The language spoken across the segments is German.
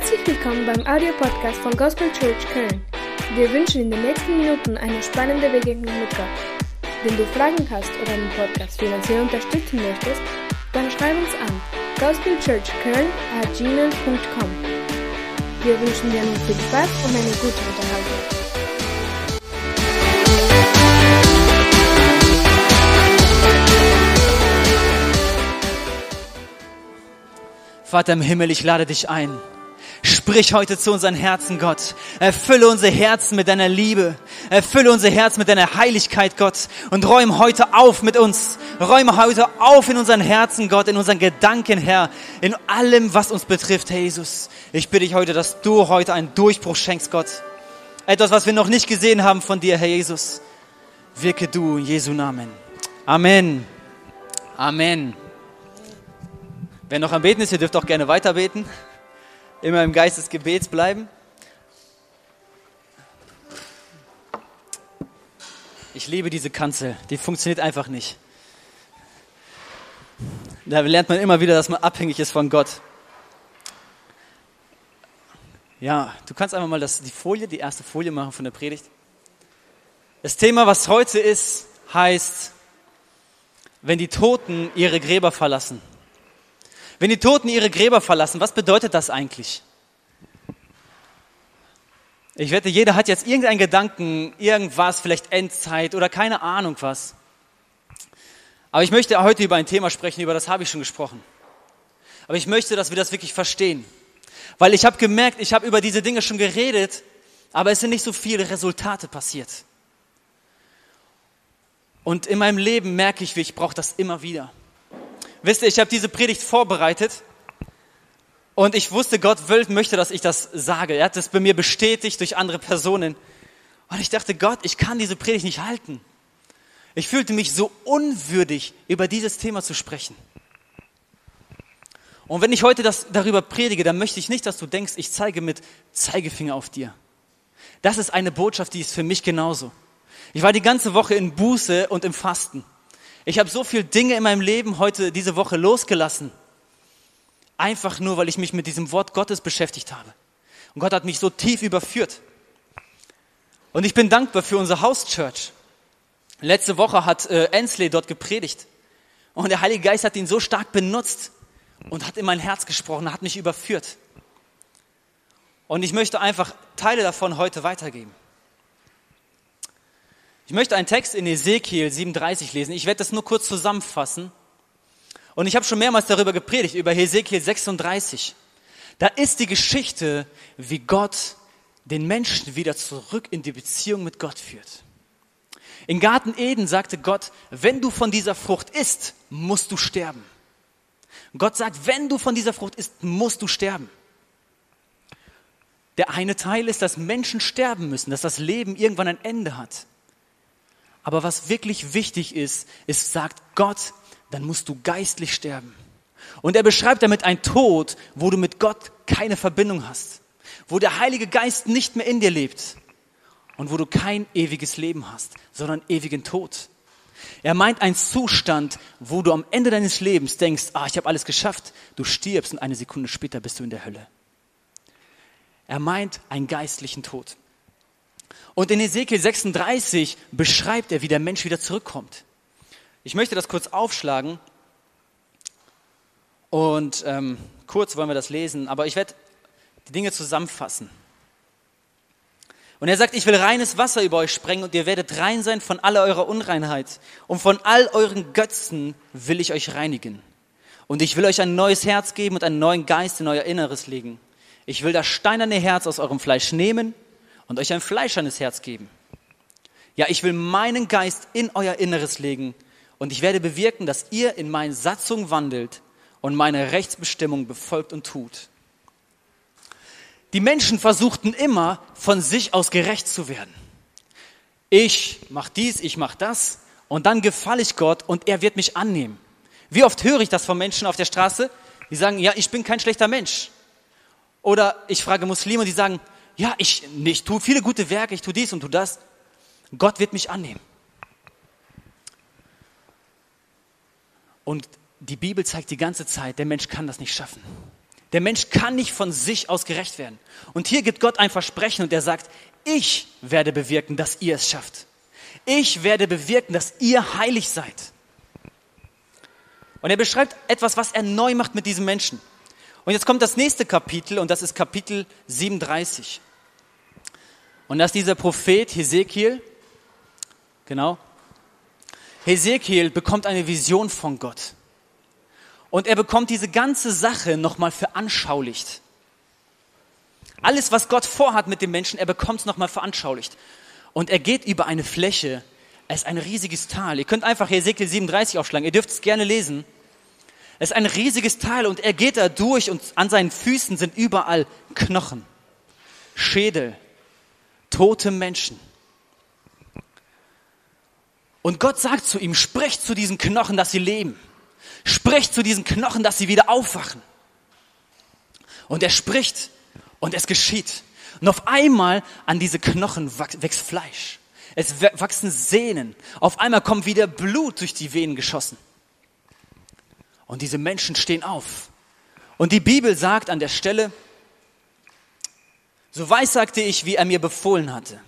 Herzlich willkommen beim Audiopodcast von Gospel Church Köln. Wir wünschen in den nächsten Minuten eine spannende Begegnung mit Gott. Wenn du Fragen hast oder den Podcast finanziell unterstützen möchtest, dann schreib uns an gospelchurchköln@gmail.com. Wir wünschen dir nun viel Spaß und eine gute Unterhaltung. Vater im Himmel, ich lade dich ein. Sprich heute zu unseren Herzen, Gott. Erfülle unsere Herzen mit deiner Liebe. Erfülle unser Herz mit deiner Heiligkeit, Gott. Und räume heute auf mit uns. Räume heute auf in unseren Herzen, Gott, in unseren Gedanken, Herr. In allem, was uns betrifft, Herr Jesus. Ich bitte dich heute, dass du heute einen Durchbruch schenkst, Gott. Etwas, was wir noch nicht gesehen haben von dir, Herr Jesus. Wirke du in Jesu Namen. Amen. Amen. Wer noch am Beten ist, ihr dürft auch gerne weiter beten. Immer im Geist des Gebets bleiben. Ich liebe diese Kanzel. Die funktioniert einfach nicht. Da lernt man immer wieder, dass man abhängig ist von Gott. Ja, du kannst einfach mal das, die Folie, die erste Folie machen von der Predigt. Das Thema, was heute ist, heißt, wenn die Toten ihre Gräber verlassen. Wenn die Toten ihre Gräber verlassen, was bedeutet das eigentlich? Ich wette, jeder hat jetzt irgendeinen Gedanken, irgendwas, vielleicht Endzeit oder keine Ahnung was. Aber ich möchte heute über ein Thema sprechen, über das habe ich schon gesprochen. Aber ich möchte, dass wir das wirklich verstehen. Weil ich habe gemerkt, ich habe über diese Dinge schon geredet, aber es sind nicht so viele Resultate passiert. Und in meinem Leben merke ich, wie ich brauche das immer wieder. Wisst ihr, ich habe diese Predigt vorbereitet und ich wusste, Gott will, möchte, dass ich das sage. Er hat es bei mir bestätigt durch andere Personen. Und ich dachte, Gott, ich kann diese Predigt nicht halten. Ich fühlte mich so unwürdig, über dieses Thema zu sprechen. Und wenn ich heute das, darüber predige, dann möchte ich nicht, dass du denkst, ich zeige mit Zeigefinger auf dir. Das ist eine Botschaft, die ist für mich genauso. Ich war die ganze Woche in Buße und im Fasten. Ich habe so viele Dinge in meinem Leben heute, diese Woche losgelassen. Einfach nur, weil ich mich mit diesem Wort Gottes beschäftigt habe. Und Gott hat mich so tief überführt. Und ich bin dankbar für unser House Church. Letzte Woche hat äh, Ensley dort gepredigt. Und der Heilige Geist hat ihn so stark benutzt und hat in mein Herz gesprochen, hat mich überführt. Und ich möchte einfach Teile davon heute weitergeben. Ich möchte einen Text in Ezekiel 37 lesen. Ich werde das nur kurz zusammenfassen. Und ich habe schon mehrmals darüber gepredigt, über Ezekiel 36. Da ist die Geschichte, wie Gott den Menschen wieder zurück in die Beziehung mit Gott führt. In Garten Eden sagte Gott, wenn du von dieser Frucht isst, musst du sterben. Gott sagt, wenn du von dieser Frucht isst, musst du sterben. Der eine Teil ist, dass Menschen sterben müssen, dass das Leben irgendwann ein Ende hat. Aber was wirklich wichtig ist, ist, sagt Gott, dann musst du geistlich sterben. Und er beschreibt damit ein Tod, wo du mit Gott keine Verbindung hast, wo der Heilige Geist nicht mehr in dir lebt und wo du kein ewiges Leben hast, sondern ewigen Tod. Er meint einen Zustand, wo du am Ende deines Lebens denkst, ah, ich habe alles geschafft, du stirbst und eine Sekunde später bist du in der Hölle. Er meint einen geistlichen Tod. Und in Ezekiel 36 beschreibt er, wie der Mensch wieder zurückkommt. Ich möchte das kurz aufschlagen und ähm, kurz wollen wir das lesen, aber ich werde die Dinge zusammenfassen. Und er sagt, ich will reines Wasser über euch sprengen und ihr werdet rein sein von aller eurer Unreinheit. Und von all euren Götzen will ich euch reinigen. Und ich will euch ein neues Herz geben und einen neuen Geist in euer Inneres legen. Ich will das steinerne Herz aus eurem Fleisch nehmen und euch ein fleischernes Herz geben. Ja, ich will meinen Geist in euer Inneres legen und ich werde bewirken, dass ihr in meinen Satzungen wandelt und meine Rechtsbestimmung befolgt und tut. Die Menschen versuchten immer, von sich aus gerecht zu werden. Ich mach dies, ich mach das und dann gefalle ich Gott und er wird mich annehmen. Wie oft höre ich das von Menschen auf der Straße? Die sagen, ja, ich bin kein schlechter Mensch. Oder ich frage Muslime, die sagen, ja, ich, ich tue viele gute Werke, ich tue dies und tu das. Gott wird mich annehmen. Und die Bibel zeigt die ganze Zeit, der Mensch kann das nicht schaffen. Der Mensch kann nicht von sich aus gerecht werden. Und hier gibt Gott ein Versprechen und er sagt, ich werde bewirken, dass ihr es schafft. Ich werde bewirken, dass ihr heilig seid. Und er beschreibt etwas, was er neu macht mit diesem Menschen. Und jetzt kommt das nächste Kapitel und das ist Kapitel 37. Und das ist dieser Prophet Hesekiel. Genau. Hesekiel bekommt eine Vision von Gott. Und er bekommt diese ganze Sache nochmal veranschaulicht. Alles, was Gott vorhat mit dem Menschen, er bekommt es nochmal veranschaulicht. Und er geht über eine Fläche. Es ist ein riesiges Tal. Ihr könnt einfach Hesekiel 37 aufschlagen. Ihr dürft es gerne lesen. Es ist ein riesiges Tal und er geht da durch und an seinen Füßen sind überall Knochen, Schädel, tote Menschen. Und Gott sagt zu ihm, sprich zu diesen Knochen, dass sie leben. Sprich zu diesen Knochen, dass sie wieder aufwachen. Und er spricht und es geschieht. Und auf einmal an diese Knochen wächst Fleisch. Es wachsen Sehnen. Auf einmal kommt wieder Blut durch die Venen geschossen. Und diese Menschen stehen auf. Und die Bibel sagt an der Stelle, so weissagte ich, wie er mir befohlen hatte.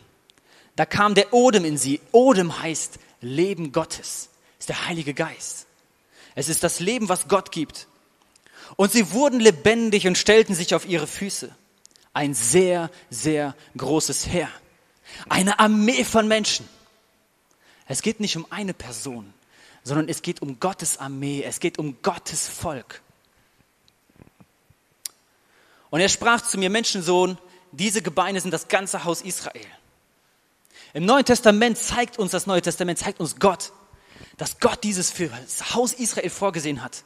Da kam der Odem in sie. Odem heißt Leben Gottes. Ist der Heilige Geist. Es ist das Leben, was Gott gibt. Und sie wurden lebendig und stellten sich auf ihre Füße. Ein sehr, sehr großes Heer. Eine Armee von Menschen. Es geht nicht um eine Person, sondern es geht um Gottes Armee. Es geht um Gottes Volk. Und er sprach zu mir, Menschensohn, diese Gebeine sind das ganze Haus Israel. Im Neuen Testament zeigt uns das Neue Testament, zeigt uns Gott, dass Gott dieses für das Haus Israel vorgesehen hat.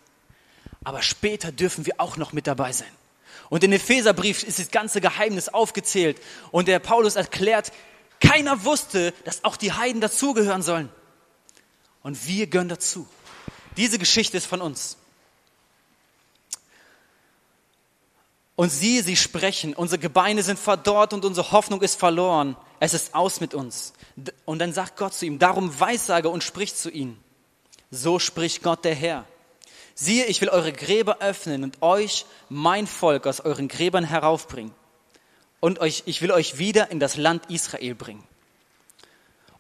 Aber später dürfen wir auch noch mit dabei sein. Und in Epheserbrief ist das ganze Geheimnis aufgezählt. Und der Paulus erklärt, keiner wusste, dass auch die Heiden dazugehören sollen. Und wir gehören dazu. Diese Geschichte ist von uns. Und siehe, sie sprechen, unsere Gebeine sind verdorrt und unsere Hoffnung ist verloren. Es ist aus mit uns. Und dann sagt Gott zu ihm, darum weissage und spricht zu ihnen. So spricht Gott der Herr. Siehe, ich will eure Gräber öffnen und euch, mein Volk, aus euren Gräbern heraufbringen. Und euch, ich will euch wieder in das Land Israel bringen.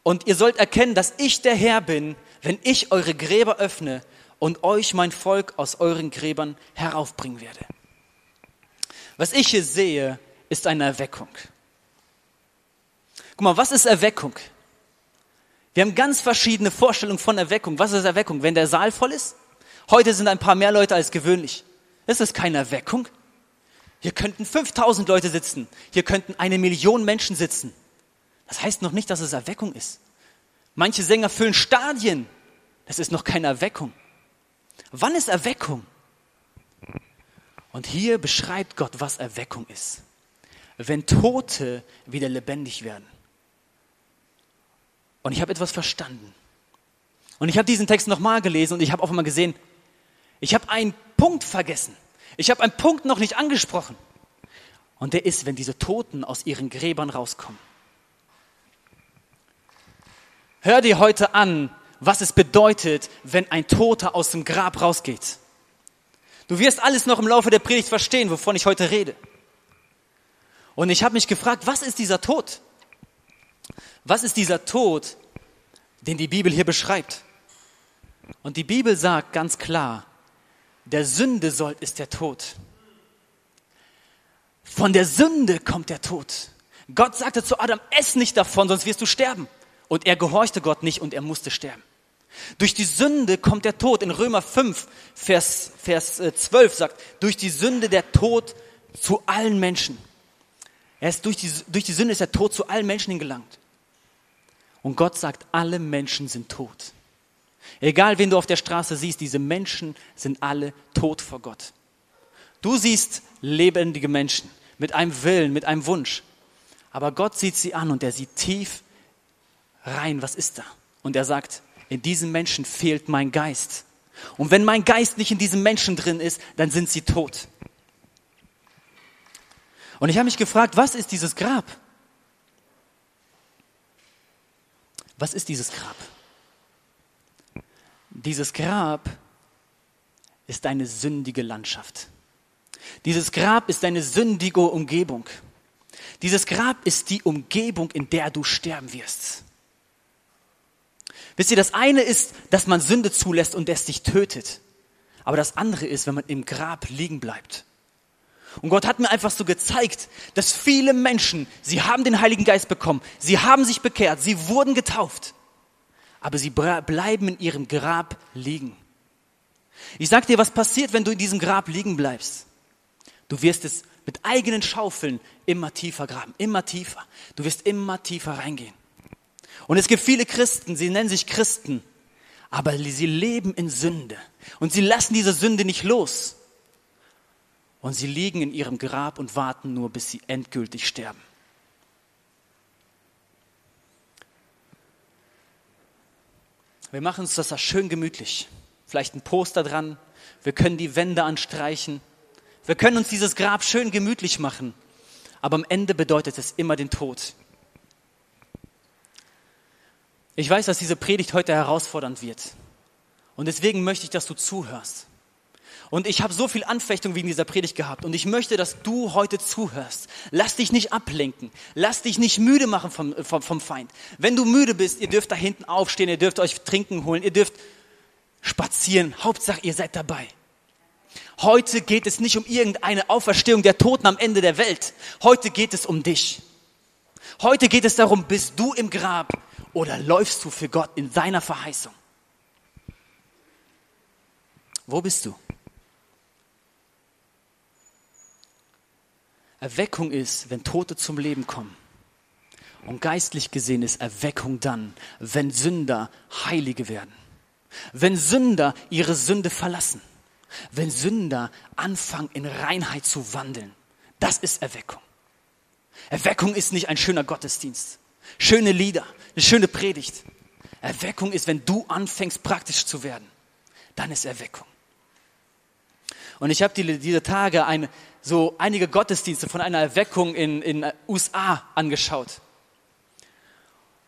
Und ihr sollt erkennen, dass ich der Herr bin, wenn ich eure Gräber öffne und euch, mein Volk, aus euren Gräbern heraufbringen werde. Was ich hier sehe, ist eine Erweckung. Guck mal, was ist Erweckung? Wir haben ganz verschiedene Vorstellungen von Erweckung. Was ist Erweckung? Wenn der Saal voll ist? Heute sind ein paar mehr Leute als gewöhnlich. Ist das keine Erweckung? Hier könnten 5000 Leute sitzen. Hier könnten eine Million Menschen sitzen. Das heißt noch nicht, dass es Erweckung ist. Manche Sänger füllen Stadien. Das ist noch keine Erweckung. Wann ist Erweckung? Und hier beschreibt Gott, was Erweckung ist. Wenn Tote wieder lebendig werden. Und ich habe etwas verstanden. Und ich habe diesen Text nochmal gelesen und ich habe auf einmal gesehen, ich habe einen Punkt vergessen. Ich habe einen Punkt noch nicht angesprochen. Und der ist, wenn diese Toten aus ihren Gräbern rauskommen. Hör dir heute an, was es bedeutet, wenn ein Toter aus dem Grab rausgeht. Du wirst alles noch im Laufe der Predigt verstehen, wovon ich heute rede. Und ich habe mich gefragt, was ist dieser Tod? Was ist dieser Tod, den die Bibel hier beschreibt? Und die Bibel sagt ganz klar, der Sünde soll ist der Tod. Von der Sünde kommt der Tod. Gott sagte zu Adam, ess nicht davon, sonst wirst du sterben. Und er gehorchte Gott nicht und er musste sterben. Durch die Sünde kommt der Tod. In Römer 5, Vers, Vers 12 äh, sagt, durch die Sünde der Tod zu allen Menschen. Er ist durch, die, durch die Sünde ist der Tod zu allen Menschen hingelangt. Und Gott sagt, alle Menschen sind tot. Egal, wen du auf der Straße siehst, diese Menschen sind alle tot vor Gott. Du siehst lebendige Menschen mit einem Willen, mit einem Wunsch. Aber Gott sieht sie an und er sieht tief rein, was ist da? Und er sagt, in diesem Menschen fehlt mein Geist. Und wenn mein Geist nicht in diesem Menschen drin ist, dann sind sie tot. Und ich habe mich gefragt, was ist dieses Grab? Was ist dieses Grab? Dieses Grab ist eine sündige Landschaft. Dieses Grab ist eine sündige Umgebung. Dieses Grab ist die Umgebung, in der du sterben wirst. Wisst ihr, das eine ist, dass man Sünde zulässt und es dich tötet. Aber das andere ist, wenn man im Grab liegen bleibt. Und Gott hat mir einfach so gezeigt, dass viele Menschen, sie haben den Heiligen Geist bekommen, sie haben sich bekehrt, sie wurden getauft, aber sie bleiben in ihrem Grab liegen. Ich sag dir, was passiert, wenn du in diesem Grab liegen bleibst. Du wirst es mit eigenen Schaufeln immer tiefer graben, immer tiefer. Du wirst immer tiefer reingehen. Und es gibt viele Christen, sie nennen sich Christen, aber sie leben in Sünde. Und sie lassen diese Sünde nicht los. Und sie liegen in ihrem Grab und warten nur, bis sie endgültig sterben. Wir machen uns das schön gemütlich. Vielleicht ein Poster dran. Wir können die Wände anstreichen. Wir können uns dieses Grab schön gemütlich machen. Aber am Ende bedeutet es immer den Tod. Ich weiß, dass diese Predigt heute herausfordernd wird. Und deswegen möchte ich, dass du zuhörst. Und ich habe so viel Anfechtung wegen dieser Predigt gehabt. Und ich möchte, dass du heute zuhörst. Lass dich nicht ablenken. Lass dich nicht müde machen vom, vom, vom Feind. Wenn du müde bist, ihr dürft da hinten aufstehen, ihr dürft euch trinken holen, ihr dürft spazieren. Hauptsache, ihr seid dabei. Heute geht es nicht um irgendeine Auferstehung der Toten am Ende der Welt. Heute geht es um dich. Heute geht es darum, bist du im Grab oder läufst du für Gott in seiner Verheißung? Wo bist du? Erweckung ist, wenn Tote zum Leben kommen. Und geistlich gesehen ist Erweckung dann, wenn Sünder Heilige werden. Wenn Sünder ihre Sünde verlassen. Wenn Sünder anfangen, in Reinheit zu wandeln. Das ist Erweckung. Erweckung ist nicht ein schöner Gottesdienst. Schöne Lieder, eine schöne Predigt. Erweckung ist, wenn du anfängst, praktisch zu werden. Dann ist Erweckung. Und ich habe die, diese Tage eine, so einige Gottesdienste von einer Erweckung in in USA angeschaut.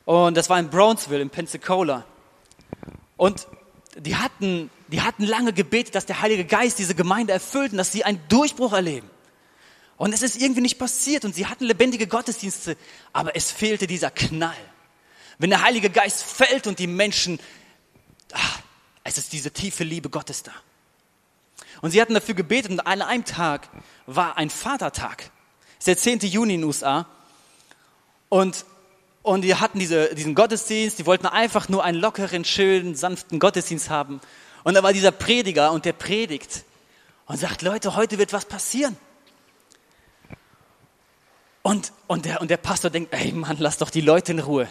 Und das war in Brownsville, in Pensacola. Und die hatten, die hatten lange gebetet, dass der Heilige Geist diese Gemeinde erfüllt und dass sie einen Durchbruch erleben. Und es ist irgendwie nicht passiert und sie hatten lebendige Gottesdienste, aber es fehlte dieser Knall. Wenn der Heilige Geist fällt und die Menschen, ach, es ist diese tiefe Liebe Gottes da. Und sie hatten dafür gebetet und an einem Tag war ein Vatertag. Es ist der 10. Juni in den USA. Und, und die hatten diese, diesen Gottesdienst, die wollten einfach nur einen lockeren, schönen, sanften Gottesdienst haben. Und da war dieser Prediger und der predigt und sagt, Leute, heute wird was passieren. Und, und, der, und der Pastor denkt, ey Mann, lass doch die Leute in Ruhe.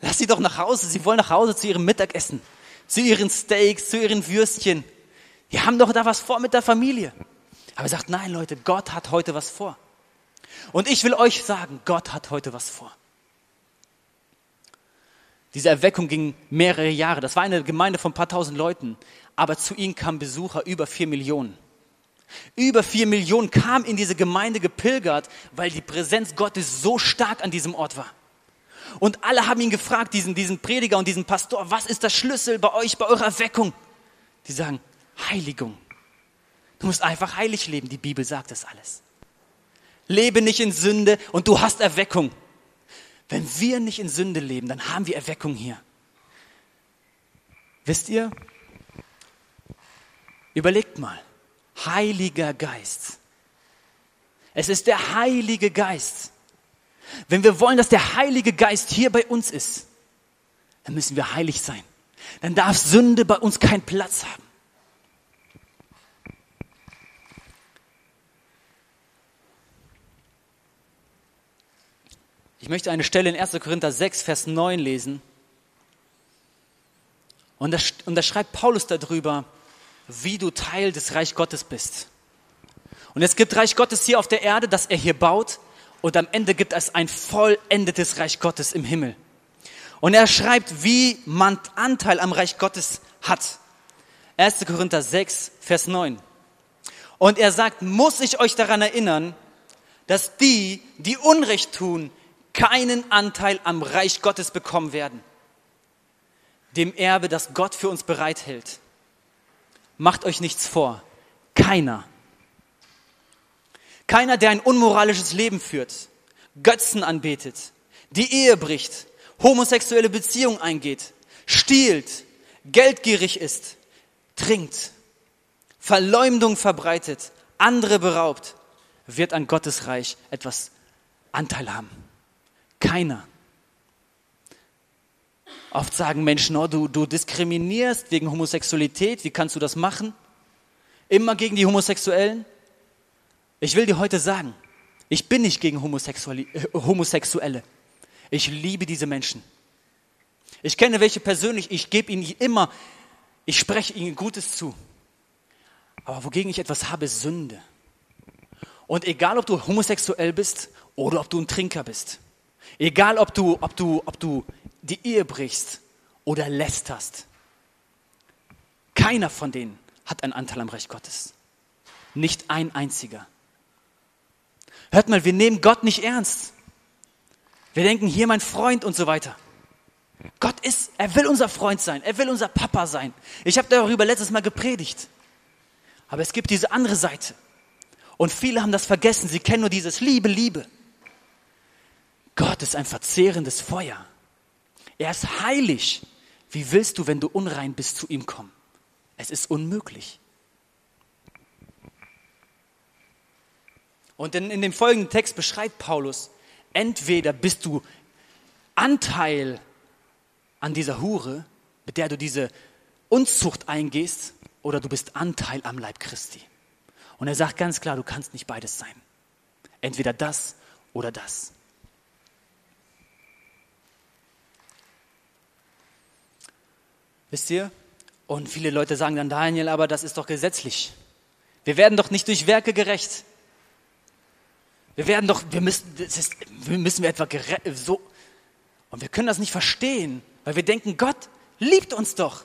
Lass sie doch nach Hause. Sie wollen nach Hause zu ihrem Mittagessen, zu ihren Steaks, zu ihren Würstchen. Die haben doch da was vor mit der Familie. Aber er sagt, nein Leute, Gott hat heute was vor. Und ich will euch sagen, Gott hat heute was vor. Diese Erweckung ging mehrere Jahre. Das war eine Gemeinde von ein paar tausend Leuten. Aber zu ihnen kamen Besucher über vier Millionen. Über vier Millionen kamen in diese Gemeinde gepilgert, weil die Präsenz Gottes so stark an diesem Ort war. Und alle haben ihn gefragt, diesen, diesen Prediger und diesen Pastor, was ist der Schlüssel bei euch, bei eurer Erweckung? Die sagen, Heiligung. Du musst einfach heilig leben. Die Bibel sagt das alles. Lebe nicht in Sünde und du hast Erweckung. Wenn wir nicht in Sünde leben, dann haben wir Erweckung hier. Wisst ihr? Überlegt mal. Heiliger Geist. Es ist der Heilige Geist. Wenn wir wollen, dass der Heilige Geist hier bei uns ist, dann müssen wir heilig sein. Dann darf Sünde bei uns keinen Platz haben. Ich möchte eine Stelle in 1. Korinther 6, Vers 9 lesen. Und da, und da schreibt Paulus darüber, wie du Teil des Reich Gottes bist. Und es gibt Reich Gottes hier auf der Erde, das er hier baut. Und am Ende gibt es ein vollendetes Reich Gottes im Himmel. Und er schreibt, wie man Anteil am Reich Gottes hat. 1. Korinther 6, Vers 9. Und er sagt, muss ich euch daran erinnern, dass die, die Unrecht tun, keinen Anteil am Reich Gottes bekommen werden, dem Erbe, das Gott für uns bereithält. Macht euch nichts vor, keiner, Keiner, der ein unmoralisches Leben führt, Götzen anbetet, die Ehe bricht, homosexuelle Beziehungen eingeht, stiehlt, geldgierig ist, trinkt, Verleumdung verbreitet, andere beraubt, wird an Gottes Reich etwas Anteil haben. Keiner. Oft sagen Menschen, oh, du, du diskriminierst wegen Homosexualität, wie kannst du das machen? Immer gegen die Homosexuellen? Ich will dir heute sagen, ich bin nicht gegen Homosexuelle. Äh, Homosexuelle. Ich liebe diese Menschen. Ich kenne welche persönlich, ich gebe ihnen immer, ich spreche ihnen Gutes zu. Aber wogegen ich etwas habe, ist Sünde. Und egal, ob du homosexuell bist oder ob du ein Trinker bist, egal, ob du, ob du, ob du die Ehe brichst oder lästerst, keiner von denen hat einen Anteil am Recht Gottes. Nicht ein einziger. Hört mal, wir nehmen Gott nicht ernst. Wir denken, hier mein Freund und so weiter. Gott ist, er will unser Freund sein, er will unser Papa sein. Ich habe darüber letztes Mal gepredigt. Aber es gibt diese andere Seite. Und viele haben das vergessen. Sie kennen nur dieses Liebe, Liebe. Gott ist ein verzehrendes Feuer. Er ist heilig. Wie willst du, wenn du unrein bist, zu ihm kommen? Es ist unmöglich. Und in, in dem folgenden Text beschreibt Paulus, entweder bist du Anteil an dieser Hure, mit der du diese Unzucht eingehst, oder du bist Anteil am Leib Christi. Und er sagt ganz klar, du kannst nicht beides sein. Entweder das oder das. Wisst ihr? Und viele Leute sagen dann, Daniel, aber das ist doch gesetzlich. Wir werden doch nicht durch Werke gerecht. Wir werden doch, wir müssen, das ist, wir müssen wir etwa so. Und wir können das nicht verstehen, weil wir denken, Gott liebt uns doch.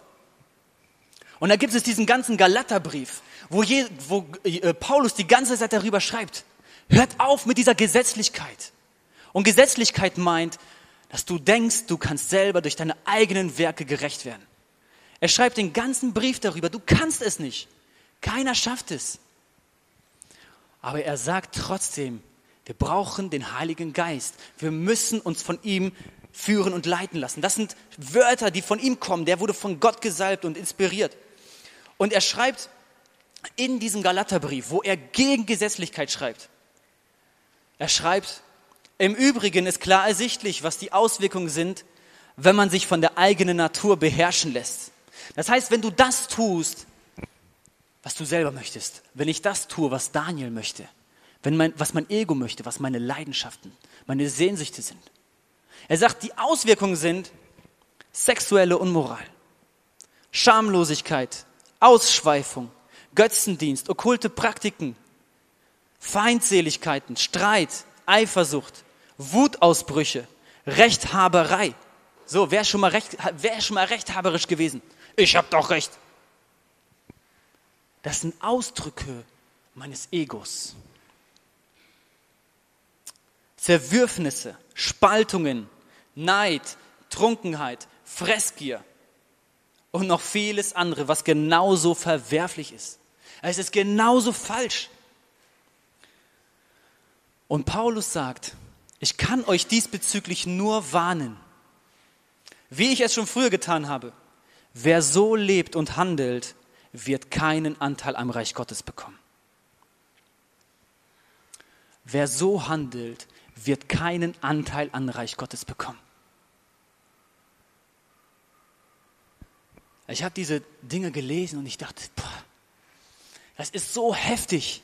Und da gibt es diesen ganzen Galaterbrief, wo, je, wo äh, Paulus die ganze Zeit darüber schreibt. Hört auf mit dieser Gesetzlichkeit. Und Gesetzlichkeit meint, dass du denkst, du kannst selber durch deine eigenen Werke gerecht werden. Er schreibt den ganzen Brief darüber, du kannst es nicht. Keiner schafft es. Aber er sagt trotzdem, wir brauchen den Heiligen Geist. Wir müssen uns von ihm führen und leiten lassen. Das sind Wörter, die von ihm kommen. Der wurde von Gott gesalbt und inspiriert. Und er schreibt in diesem Galaterbrief, wo er gegen Gesetzlichkeit schreibt, er schreibt, im Übrigen ist klar ersichtlich, was die Auswirkungen sind, wenn man sich von der eigenen Natur beherrschen lässt. Das heißt, wenn du das tust, was du selber möchtest, wenn ich das tue, was Daniel möchte, wenn mein, was mein Ego möchte, was meine Leidenschaften, meine Sehnsüchte sind. Er sagt, die Auswirkungen sind sexuelle Unmoral, Schamlosigkeit, Ausschweifung, Götzendienst, okkulte Praktiken, Feindseligkeiten, Streit, Eifersucht, Wutausbrüche, Rechthaberei. So, wer schon mal, recht, wer schon mal rechthaberisch gewesen? Ich habe doch recht. Das sind Ausdrücke meines Egos. Zerwürfnisse, Spaltungen, Neid, Trunkenheit, Fressgier und noch vieles andere, was genauso verwerflich ist. Es ist genauso falsch. Und Paulus sagt, ich kann euch diesbezüglich nur warnen, wie ich es schon früher getan habe. Wer so lebt und handelt, wird keinen Anteil am Reich Gottes bekommen. Wer so handelt, wird keinen Anteil an Reich Gottes bekommen. Ich habe diese Dinge gelesen und ich dachte, boah, das ist so heftig,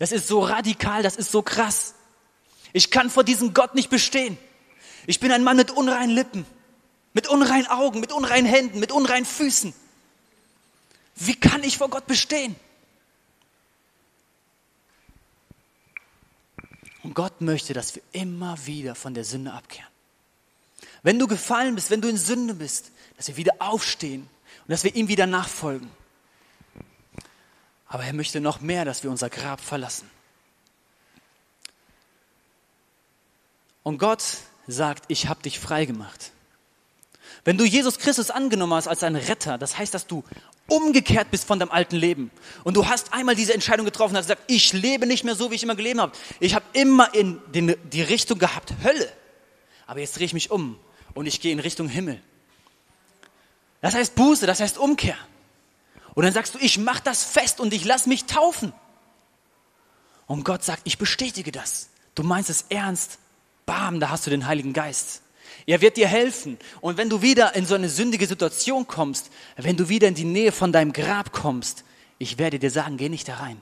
das ist so radikal, das ist so krass. Ich kann vor diesem Gott nicht bestehen. Ich bin ein Mann mit unreinen Lippen, mit unreinen Augen, mit unreinen Händen, mit unreinen Füßen. Wie kann ich vor Gott bestehen? Und Gott möchte, dass wir immer wieder von der Sünde abkehren. Wenn du gefallen bist, wenn du in Sünde bist, dass wir wieder aufstehen und dass wir ihm wieder nachfolgen. Aber er möchte noch mehr, dass wir unser Grab verlassen. Und Gott sagt, ich habe dich frei gemacht. Wenn du Jesus Christus angenommen hast als deinen Retter, das heißt, dass du umgekehrt bist von deinem alten Leben. Und du hast einmal diese Entscheidung getroffen, hast gesagt, ich lebe nicht mehr so, wie ich immer gelebt habe. Ich habe immer in den, die Richtung gehabt, Hölle. Aber jetzt drehe ich mich um und ich gehe in Richtung Himmel. Das heißt Buße, das heißt Umkehr. Und dann sagst du, ich mache das fest und ich lass mich taufen. Und Gott sagt, ich bestätige das. Du meinst es ernst. Bam, da hast du den Heiligen Geist. Er wird dir helfen. Und wenn du wieder in so eine sündige Situation kommst, wenn du wieder in die Nähe von deinem Grab kommst, ich werde dir sagen, geh nicht da rein.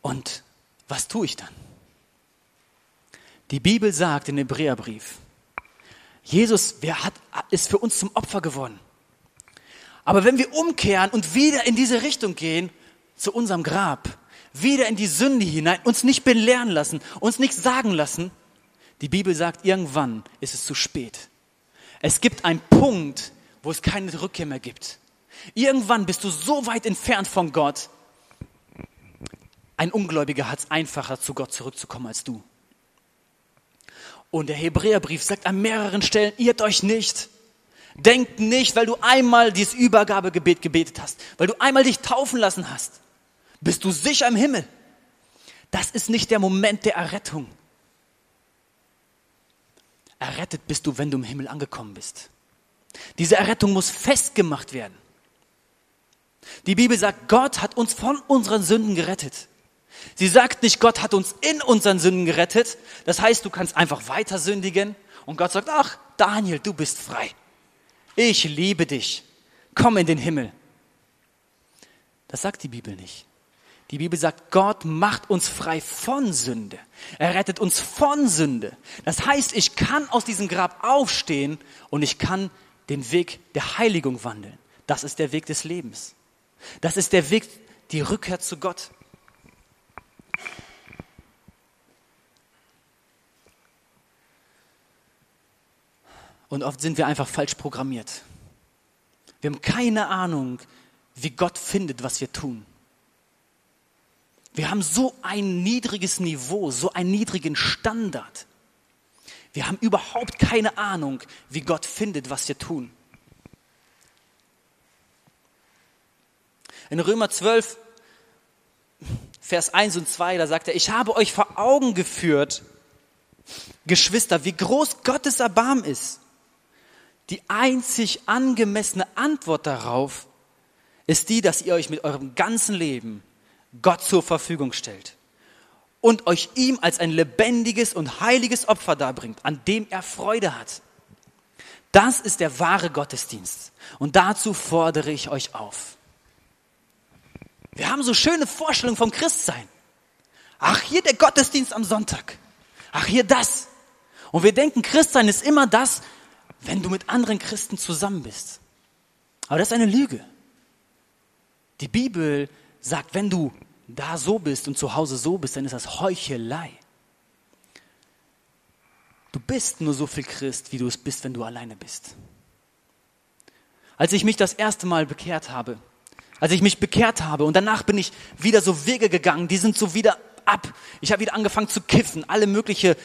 Und was tue ich dann? Die Bibel sagt in dem Hebräerbrief, Jesus wer hat, ist für uns zum Opfer geworden. Aber wenn wir umkehren und wieder in diese Richtung gehen, zu unserem Grab, wieder in die Sünde hinein, uns nicht belehren lassen, uns nichts sagen lassen, die Bibel sagt, irgendwann ist es zu spät. Es gibt einen Punkt, wo es keine Rückkehr mehr gibt. Irgendwann bist du so weit entfernt von Gott. Ein Ungläubiger hat es einfacher, zu Gott zurückzukommen als du. Und der Hebräerbrief sagt an mehreren Stellen, irrt euch nicht. Denkt nicht, weil du einmal dieses Übergabegebet gebetet hast, weil du einmal dich taufen lassen hast, bist du sicher im Himmel. Das ist nicht der Moment der Errettung. Errettet bist du, wenn du im Himmel angekommen bist. Diese Errettung muss festgemacht werden. Die Bibel sagt, Gott hat uns von unseren Sünden gerettet. Sie sagt nicht, Gott hat uns in unseren Sünden gerettet. Das heißt, du kannst einfach weiter sündigen und Gott sagt, ach, Daniel, du bist frei. Ich liebe dich. Komm in den Himmel. Das sagt die Bibel nicht. Die Bibel sagt, Gott macht uns frei von Sünde. Er rettet uns von Sünde. Das heißt, ich kann aus diesem Grab aufstehen und ich kann den Weg der Heiligung wandeln. Das ist der Weg des Lebens. Das ist der Weg, die Rückkehr zu Gott. Und oft sind wir einfach falsch programmiert. Wir haben keine Ahnung, wie Gott findet, was wir tun. Wir haben so ein niedriges Niveau, so einen niedrigen Standard. Wir haben überhaupt keine Ahnung, wie Gott findet, was wir tun. In Römer 12, Vers 1 und 2, da sagt er, ich habe euch vor Augen geführt, Geschwister, wie groß Gottes Erbarm ist. Die einzig angemessene Antwort darauf ist die, dass ihr euch mit eurem ganzen Leben Gott zur Verfügung stellt und euch ihm als ein lebendiges und heiliges Opfer darbringt, an dem er Freude hat. Das ist der wahre Gottesdienst. Und dazu fordere ich euch auf. Wir haben so schöne Vorstellungen vom Christsein. Ach, hier der Gottesdienst am Sonntag. Ach, hier das. Und wir denken, Christsein ist immer das, wenn du mit anderen Christen zusammen bist. Aber das ist eine Lüge. Die Bibel sagt, wenn du da so bist und zu Hause so bist, dann ist das Heuchelei. Du bist nur so viel Christ, wie du es bist, wenn du alleine bist. Als ich mich das erste Mal bekehrt habe, als ich mich bekehrt habe und danach bin ich wieder so Wege gegangen, die sind so wieder ab. Ich habe wieder angefangen zu kiffen, alle mögliche,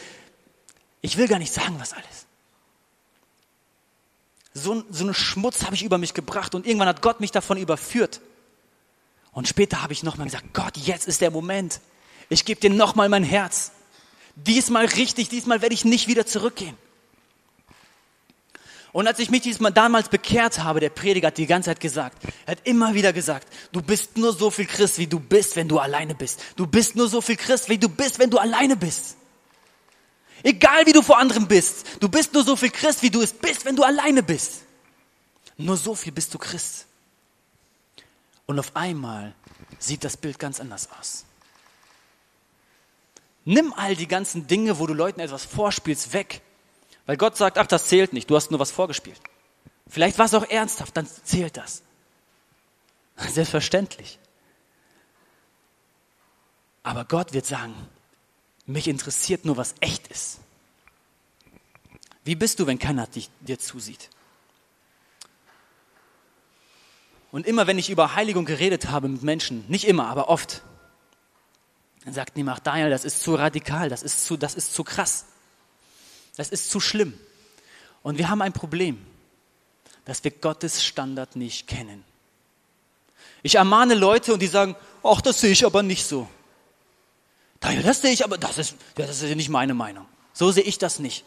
ich will gar nicht sagen, was alles. So, so einen Schmutz habe ich über mich gebracht und irgendwann hat Gott mich davon überführt. Und später habe ich nochmal gesagt, Gott, jetzt ist der Moment. Ich gebe dir nochmal mein Herz. Diesmal richtig, diesmal werde ich nicht wieder zurückgehen. Und als ich mich diesmal damals bekehrt habe, der Prediger hat die ganze Zeit gesagt, er hat immer wieder gesagt, du bist nur so viel Christ, wie du bist, wenn du alleine bist. Du bist nur so viel Christ, wie du bist, wenn du alleine bist. Egal wie du vor anderen bist, du bist nur so viel Christ, wie du es bist, wenn du alleine bist. Nur so viel bist du Christ. Und auf einmal sieht das Bild ganz anders aus. Nimm all die ganzen Dinge, wo du Leuten etwas vorspielst, weg. Weil Gott sagt, ach, das zählt nicht, du hast nur was vorgespielt. Vielleicht war es auch ernsthaft, dann zählt das. Selbstverständlich. Aber Gott wird sagen, mich interessiert nur, was echt ist. Wie bist du, wenn keiner dich, dir zusieht? Und immer wenn ich über Heiligung geredet habe mit Menschen, nicht immer, aber oft, dann sagt niemand, Daniel, das ist zu radikal, das ist zu, das ist zu krass, das ist zu schlimm. Und wir haben ein Problem, dass wir Gottes Standard nicht kennen. Ich ermahne Leute und die sagen, ach, das sehe ich aber nicht so. Das sehe ich aber, das ist, das ist nicht meine Meinung. So sehe ich das nicht.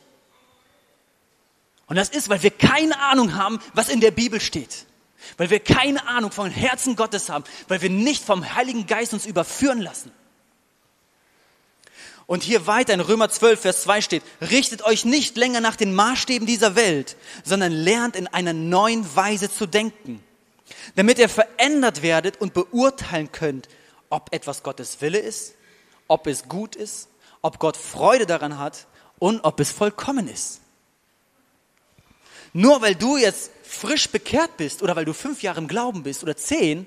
Und das ist, weil wir keine Ahnung haben, was in der Bibel steht. Weil wir keine Ahnung vom Herzen Gottes haben. Weil wir nicht vom Heiligen Geist uns überführen lassen. Und hier weiter in Römer 12, Vers 2 steht, richtet euch nicht länger nach den Maßstäben dieser Welt, sondern lernt in einer neuen Weise zu denken, damit ihr verändert werdet und beurteilen könnt, ob etwas Gottes Wille ist, ob es gut ist, ob Gott Freude daran hat und ob es vollkommen ist. Nur weil du jetzt frisch bekehrt bist oder weil du fünf Jahre im Glauben bist oder zehn,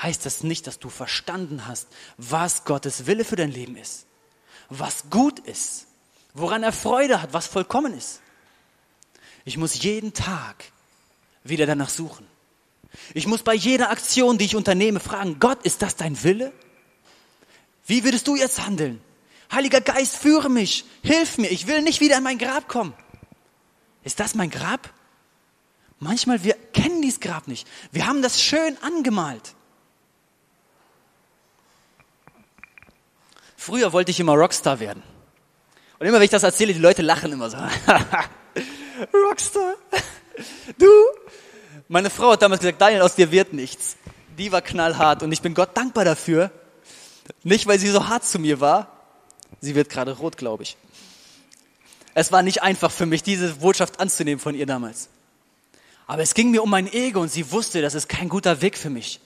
heißt das nicht, dass du verstanden hast, was Gottes Wille für dein Leben ist, was gut ist, woran er Freude hat, was vollkommen ist. Ich muss jeden Tag wieder danach suchen. Ich muss bei jeder Aktion, die ich unternehme, fragen, Gott, ist das dein Wille? Wie würdest du jetzt handeln? Heiliger Geist, führe mich, hilf mir, ich will nicht wieder in mein Grab kommen. Ist das mein Grab? Manchmal, wir kennen dieses Grab nicht. Wir haben das schön angemalt. Früher wollte ich immer Rockstar werden. Und immer wenn ich das erzähle, die Leute lachen immer so. Rockstar. Du. Meine Frau hat damals gesagt, Daniel, aus dir wird nichts. Die war knallhart und ich bin Gott dankbar dafür. Nicht, weil sie so hart zu mir war. Sie wird gerade rot, glaube ich. Es war nicht einfach für mich, diese Botschaft anzunehmen von ihr damals. Aber es ging mir um mein Ego und sie wusste, das ist kein guter Weg für mich.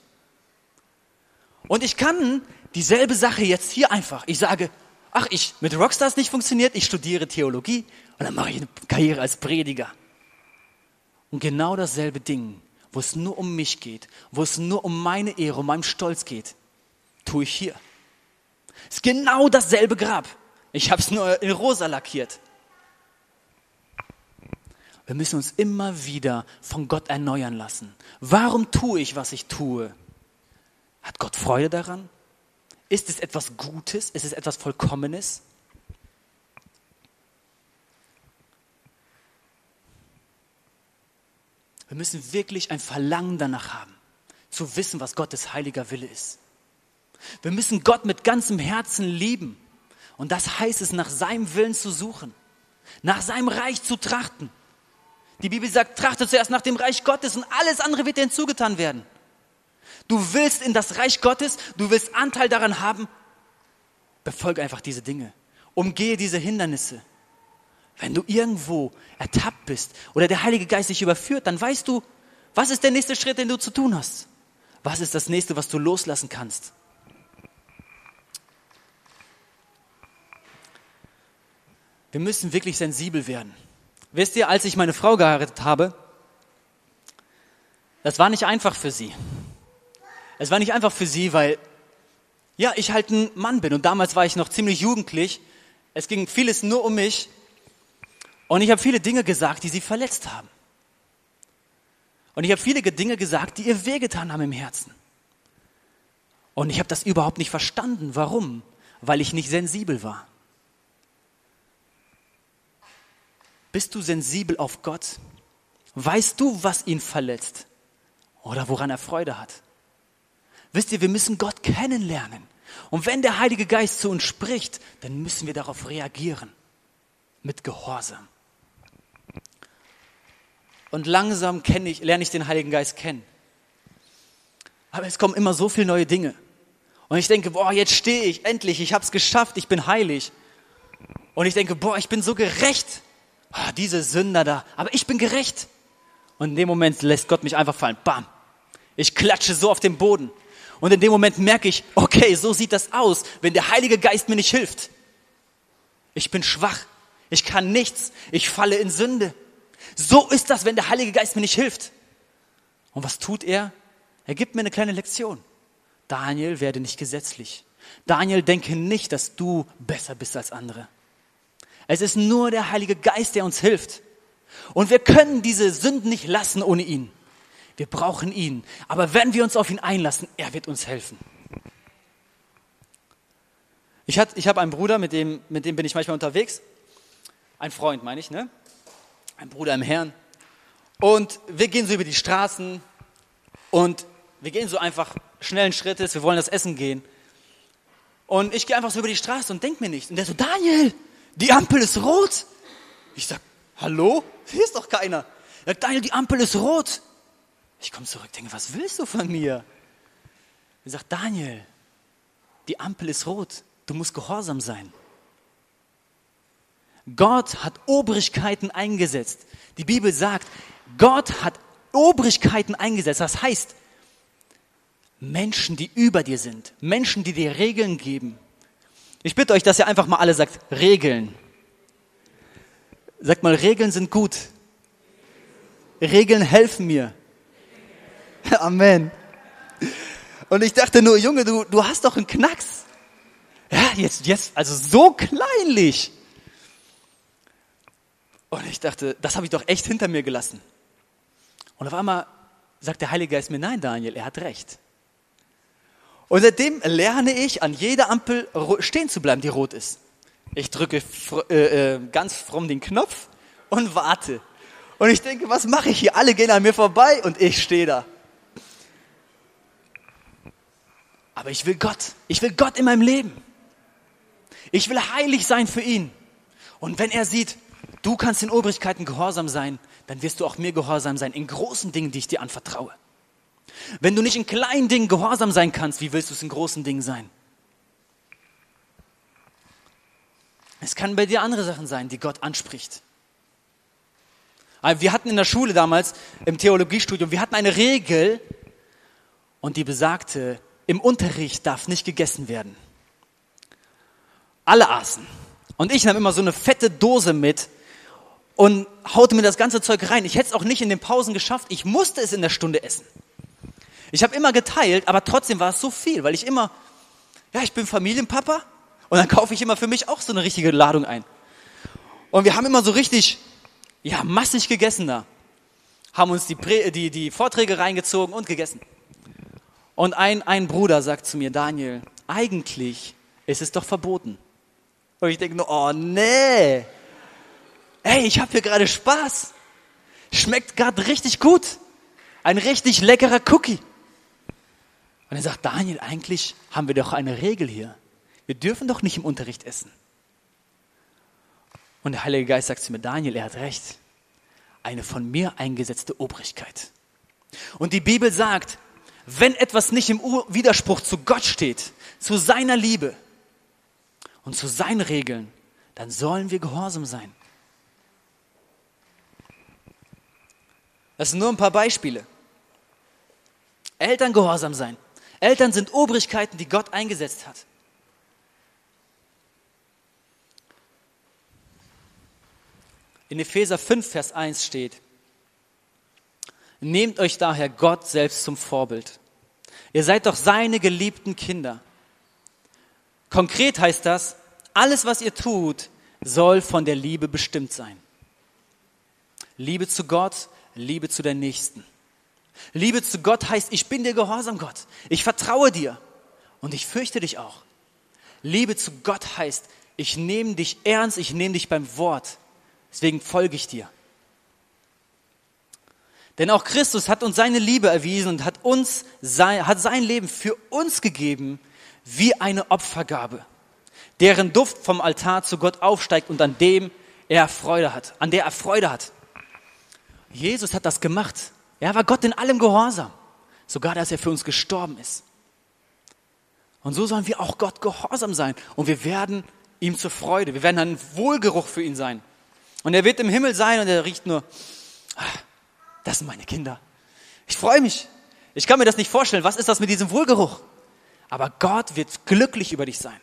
Und ich kann dieselbe Sache jetzt hier einfach. Ich sage, ach, ich mit Rockstars nicht funktioniert, ich studiere Theologie und dann mache ich eine Karriere als Prediger. Und genau dasselbe Ding, wo es nur um mich geht, wo es nur um meine Ehre, um meinen Stolz geht, tue ich hier. Es ist genau dasselbe Grab. Ich habe es nur in rosa lackiert. Wir müssen uns immer wieder von Gott erneuern lassen. Warum tue ich, was ich tue? Hat Gott Freude daran? Ist es etwas Gutes? Ist es etwas Vollkommenes? Wir müssen wirklich ein Verlangen danach haben, zu wissen, was Gottes heiliger Wille ist. Wir müssen Gott mit ganzem Herzen lieben. Und das heißt es, nach seinem Willen zu suchen, nach seinem Reich zu trachten. Die Bibel sagt, trachte zuerst nach dem Reich Gottes und alles andere wird dir hinzugetan werden. Du willst in das Reich Gottes, du willst Anteil daran haben, befolge einfach diese Dinge. Umgehe diese Hindernisse. Wenn du irgendwo ertappt bist oder der Heilige Geist dich überführt, dann weißt du, was ist der nächste Schritt, den du zu tun hast? Was ist das nächste, was du loslassen kannst? Wir müssen wirklich sensibel werden. Wisst ihr, als ich meine Frau geheiratet habe, das war nicht einfach für sie. Es war nicht einfach für sie, weil, ja, ich halt ein Mann bin und damals war ich noch ziemlich jugendlich. Es ging vieles nur um mich und ich habe viele Dinge gesagt, die sie verletzt haben. Und ich habe viele Dinge gesagt, die ihr wehgetan haben im Herzen. Und ich habe das überhaupt nicht verstanden. Warum? Weil ich nicht sensibel war. Bist du sensibel auf Gott? Weißt du, was ihn verletzt oder woran er Freude hat? Wisst ihr, wir müssen Gott kennenlernen. Und wenn der Heilige Geist zu uns spricht, dann müssen wir darauf reagieren. Mit Gehorsam. Und langsam ich, lerne ich den Heiligen Geist kennen. Aber es kommen immer so viele neue Dinge. Und ich denke, boah, jetzt stehe ich, endlich, ich habe es geschafft, ich bin heilig. Und ich denke, boah, ich bin so gerecht oh, diese Sünder da, aber ich bin gerecht. Und in dem Moment lässt Gott mich einfach fallen. Bam. Ich klatsche so auf den Boden. Und in dem Moment merke ich, okay, so sieht das aus, wenn der Heilige Geist mir nicht hilft. Ich bin schwach. Ich kann nichts. Ich falle in Sünde. So ist das, wenn der Heilige Geist mir nicht hilft. Und was tut er? Er gibt mir eine kleine Lektion. Daniel, werde nicht gesetzlich. Daniel, denke nicht, dass du besser bist als andere. Es ist nur der Heilige Geist, der uns hilft. Und wir können diese Sünden nicht lassen ohne ihn. Wir brauchen ihn. Aber wenn wir uns auf ihn einlassen, er wird uns helfen. Ich, hat, ich habe einen Bruder, mit dem, mit dem bin ich manchmal unterwegs. Ein Freund, meine ich, ne? ein Bruder im Herrn. Und wir gehen so über die Straßen und wir gehen so einfach schnellen Schrittes, wir wollen das Essen gehen. Und ich gehe einfach so über die Straße und denke mir nichts. Und der so, Daniel, die Ampel ist rot. Ich sag, hallo? Hier ist doch keiner. Er sagt, Daniel, die Ampel ist rot. Ich komme zurück, denke, was willst du von mir? Er sagt, Daniel, die Ampel ist rot. Du musst gehorsam sein. Gott hat Obrigkeiten eingesetzt. Die Bibel sagt, Gott hat Obrigkeiten eingesetzt. Das heißt, Menschen, die über dir sind, Menschen, die dir Regeln geben. Ich bitte euch, dass ihr einfach mal alle sagt, Regeln. Sagt mal, Regeln sind gut. Regeln helfen mir. Amen. Und ich dachte nur, Junge, du, du hast doch einen Knacks. Ja, jetzt, jetzt, also so kleinlich. Und ich dachte, das habe ich doch echt hinter mir gelassen. Und auf einmal sagt der Heilige Geist mir, nein, Daniel, er hat recht. Und seitdem lerne ich, an jeder Ampel stehen zu bleiben, die rot ist. Ich drücke äh, äh, ganz fromm den Knopf und warte. Und ich denke, was mache ich hier? Alle gehen an mir vorbei und ich stehe da. Aber ich will Gott. Ich will Gott in meinem Leben. Ich will heilig sein für ihn. Und wenn er sieht, du kannst in Obrigkeiten gehorsam sein, dann wirst du auch mir gehorsam sein in großen Dingen, die ich dir anvertraue. Wenn du nicht in kleinen Dingen gehorsam sein kannst, wie willst du es in großen Dingen sein? Es kann bei dir andere Sachen sein, die Gott anspricht. Wir hatten in der Schule damals, im Theologiestudium, wir hatten eine Regel und die besagte, im Unterricht darf nicht gegessen werden. Alle aßen. Und ich nahm immer so eine fette Dose mit und haute mir das ganze Zeug rein. Ich hätte es auch nicht in den Pausen geschafft. Ich musste es in der Stunde essen. Ich habe immer geteilt, aber trotzdem war es so viel, weil ich immer, ja, ich bin Familienpapa und dann kaufe ich immer für mich auch so eine richtige Ladung ein. Und wir haben immer so richtig, ja, massig gegessen da. Haben uns die, die, die Vorträge reingezogen und gegessen. Und ein, ein Bruder sagt zu mir, Daniel, eigentlich ist es doch verboten. Und ich denke nur, oh nee. Ey, ich habe hier gerade Spaß. Schmeckt gerade richtig gut. Ein richtig leckerer Cookie. Und er sagt, Daniel, eigentlich haben wir doch eine Regel hier. Wir dürfen doch nicht im Unterricht essen. Und der Heilige Geist sagt zu mir, Daniel, er hat recht. Eine von mir eingesetzte Obrigkeit. Und die Bibel sagt, wenn etwas nicht im Widerspruch zu Gott steht, zu seiner Liebe und zu seinen Regeln, dann sollen wir gehorsam sein. Das sind nur ein paar Beispiele. Eltern gehorsam sein. Eltern sind Obrigkeiten, die Gott eingesetzt hat. In Epheser 5, Vers 1 steht, Nehmt euch daher Gott selbst zum Vorbild. Ihr seid doch seine geliebten Kinder. Konkret heißt das, alles, was ihr tut, soll von der Liebe bestimmt sein. Liebe zu Gott, Liebe zu der Nächsten. Liebe zu Gott heißt, ich bin dir gehorsam, Gott. Ich vertraue dir und ich fürchte dich auch. Liebe zu Gott heißt, ich nehme dich ernst, ich nehme dich beim Wort. Deswegen folge ich dir. Denn auch Christus hat uns seine Liebe erwiesen und hat uns sein, hat sein Leben für uns gegeben wie eine Opfergabe, deren Duft vom Altar zu Gott aufsteigt und an dem er Freude hat, an der er Freude hat. Jesus hat das gemacht. Er war Gott in allem gehorsam, sogar dass er für uns gestorben ist. Und so sollen wir auch Gott gehorsam sein und wir werden ihm zur Freude, wir werden ein Wohlgeruch für ihn sein. Und er wird im Himmel sein und er riecht nur, ah, das sind meine Kinder. Ich freue mich. Ich kann mir das nicht vorstellen. Was ist das mit diesem Wohlgeruch? Aber Gott wird glücklich über dich sein.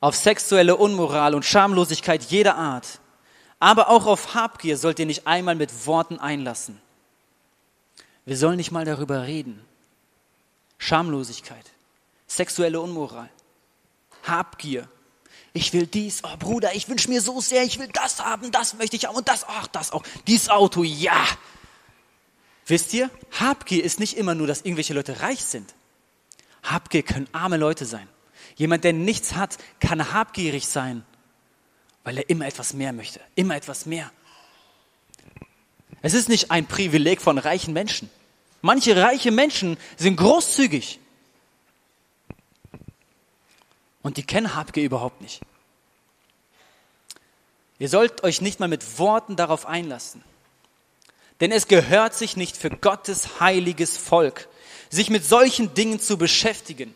Auf sexuelle Unmoral und Schamlosigkeit jeder Art, aber auch auf Habgier sollt ihr nicht einmal mit Worten einlassen. Wir sollen nicht mal darüber reden. Schamlosigkeit, sexuelle Unmoral, Habgier, ich will dies, oh Bruder, ich wünsche mir so sehr, ich will das haben, das möchte ich haben und das, ach, das auch, dieses Auto, ja. Wisst ihr, Habgier ist nicht immer nur, dass irgendwelche Leute reich sind. Habgier können arme Leute sein. Jemand, der nichts hat, kann habgierig sein weil er immer etwas mehr möchte, immer etwas mehr. Es ist nicht ein Privileg von reichen Menschen. Manche reiche Menschen sind großzügig. Und die kennen Habgier überhaupt nicht. Ihr sollt euch nicht mal mit Worten darauf einlassen. Denn es gehört sich nicht für Gottes heiliges Volk, sich mit solchen Dingen zu beschäftigen.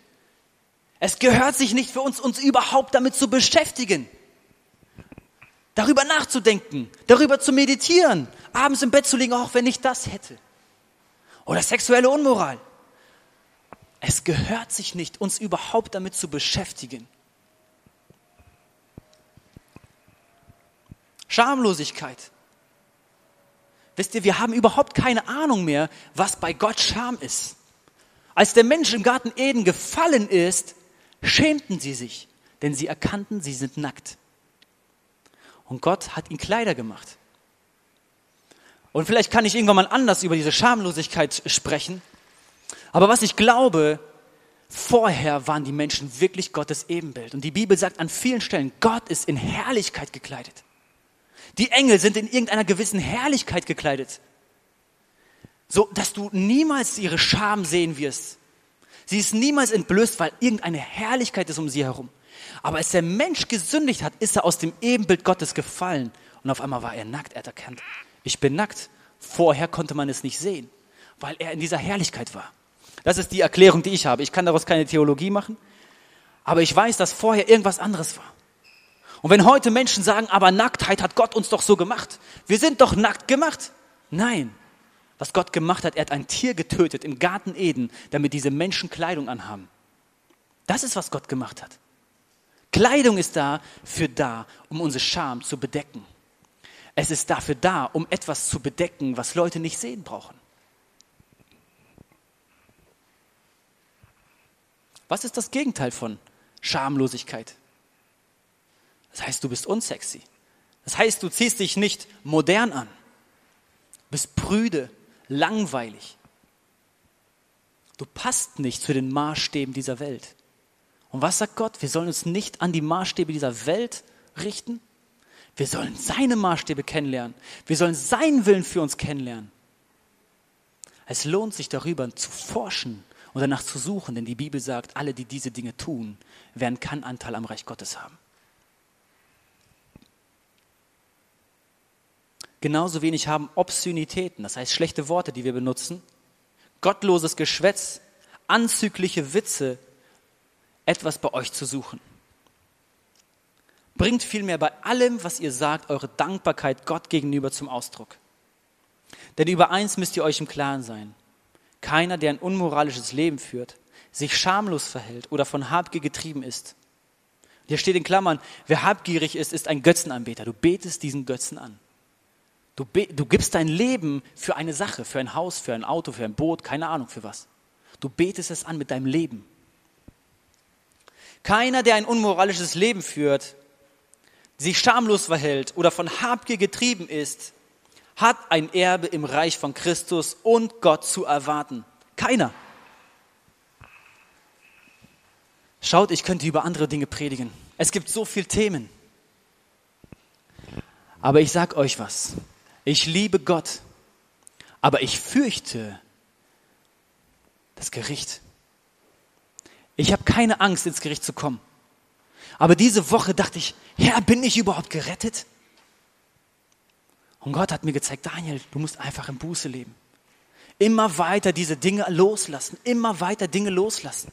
Es gehört sich nicht für uns, uns überhaupt damit zu beschäftigen. Darüber nachzudenken, darüber zu meditieren, abends im Bett zu liegen, auch wenn ich das hätte. Oder sexuelle Unmoral. Es gehört sich nicht, uns überhaupt damit zu beschäftigen. Schamlosigkeit. Wisst ihr, wir haben überhaupt keine Ahnung mehr, was bei Gott Scham ist. Als der Mensch im Garten Eden gefallen ist, schämten sie sich, denn sie erkannten, sie sind nackt. Und Gott hat ihnen Kleider gemacht. Und vielleicht kann ich irgendwann mal anders über diese Schamlosigkeit sprechen. Aber was ich glaube, vorher waren die Menschen wirklich Gottes Ebenbild. Und die Bibel sagt an vielen Stellen, Gott ist in Herrlichkeit gekleidet. Die Engel sind in irgendeiner gewissen Herrlichkeit gekleidet. So, dass du niemals ihre Scham sehen wirst. Sie ist niemals entblößt, weil irgendeine Herrlichkeit ist um sie herum. Aber als der Mensch gesündigt hat, ist er aus dem Ebenbild Gottes gefallen. Und auf einmal war er nackt. Er hat erkannt, ich bin nackt. Vorher konnte man es nicht sehen, weil er in dieser Herrlichkeit war. Das ist die Erklärung, die ich habe. Ich kann daraus keine Theologie machen, aber ich weiß, dass vorher irgendwas anderes war. Und wenn heute Menschen sagen, aber Nacktheit hat Gott uns doch so gemacht. Wir sind doch nackt gemacht. Nein. Was Gott gemacht hat, er hat ein Tier getötet im Garten Eden, damit diese Menschen Kleidung anhaben. Das ist, was Gott gemacht hat. Kleidung ist da für da, um unsere Scham zu bedecken. Es ist dafür da, um etwas zu bedecken, was Leute nicht sehen brauchen. Was ist das Gegenteil von Schamlosigkeit? Das heißt, du bist unsexy. Das heißt, du ziehst dich nicht modern an. Du bist prüde, langweilig. Du passt nicht zu den Maßstäben dieser Welt. Und was sagt Gott? Wir sollen uns nicht an die Maßstäbe dieser Welt richten. Wir sollen seine Maßstäbe kennenlernen. Wir sollen seinen Willen für uns kennenlernen. Es lohnt sich darüber zu forschen und danach zu suchen, denn die Bibel sagt, alle, die diese Dinge tun, werden keinen Anteil am Reich Gottes haben. Genauso wenig haben Obszönitäten, das heißt schlechte Worte, die wir benutzen, gottloses Geschwätz, anzügliche Witze etwas bei euch zu suchen. Bringt vielmehr bei allem, was ihr sagt, eure Dankbarkeit Gott gegenüber zum Ausdruck. Denn über eins müsst ihr euch im Klaren sein. Keiner, der ein unmoralisches Leben führt, sich schamlos verhält oder von Habgier getrieben ist. Hier steht in Klammern, wer habgierig ist, ist ein Götzenanbeter. Du betest diesen Götzen an. Du, du gibst dein Leben für eine Sache, für ein Haus, für ein Auto, für ein Boot, keine Ahnung für was. Du betest es an mit deinem Leben. Keiner, der ein unmoralisches Leben führt, sich schamlos verhält oder von Habgier getrieben ist, hat ein Erbe im Reich von Christus und Gott zu erwarten. Keiner. Schaut, ich könnte über andere Dinge predigen. Es gibt so viele Themen. Aber ich sag euch was. Ich liebe Gott, aber ich fürchte das Gericht. Ich habe keine Angst, ins Gericht zu kommen. Aber diese Woche dachte ich, Herr, bin ich überhaupt gerettet? Und Gott hat mir gezeigt, Daniel, du musst einfach im Buße leben. Immer weiter diese Dinge loslassen, immer weiter Dinge loslassen.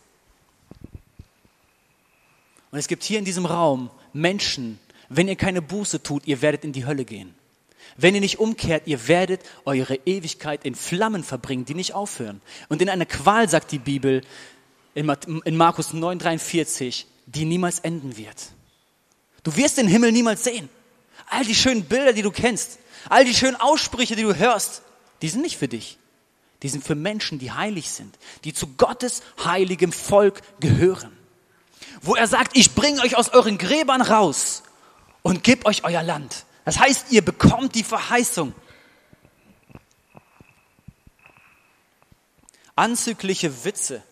Und es gibt hier in diesem Raum Menschen, wenn ihr keine Buße tut, ihr werdet in die Hölle gehen. Wenn ihr nicht umkehrt, ihr werdet eure Ewigkeit in Flammen verbringen, die nicht aufhören. Und in einer Qual, sagt die Bibel, in Markus 9,43, die niemals enden wird. Du wirst den Himmel niemals sehen. All die schönen Bilder, die du kennst, all die schönen Aussprüche, die du hörst, die sind nicht für dich. Die sind für Menschen, die heilig sind, die zu Gottes heiligem Volk gehören. Wo er sagt, ich bringe euch aus euren Gräbern raus und gebe euch euer Land. Das heißt, ihr bekommt die Verheißung. Anzügliche Witze.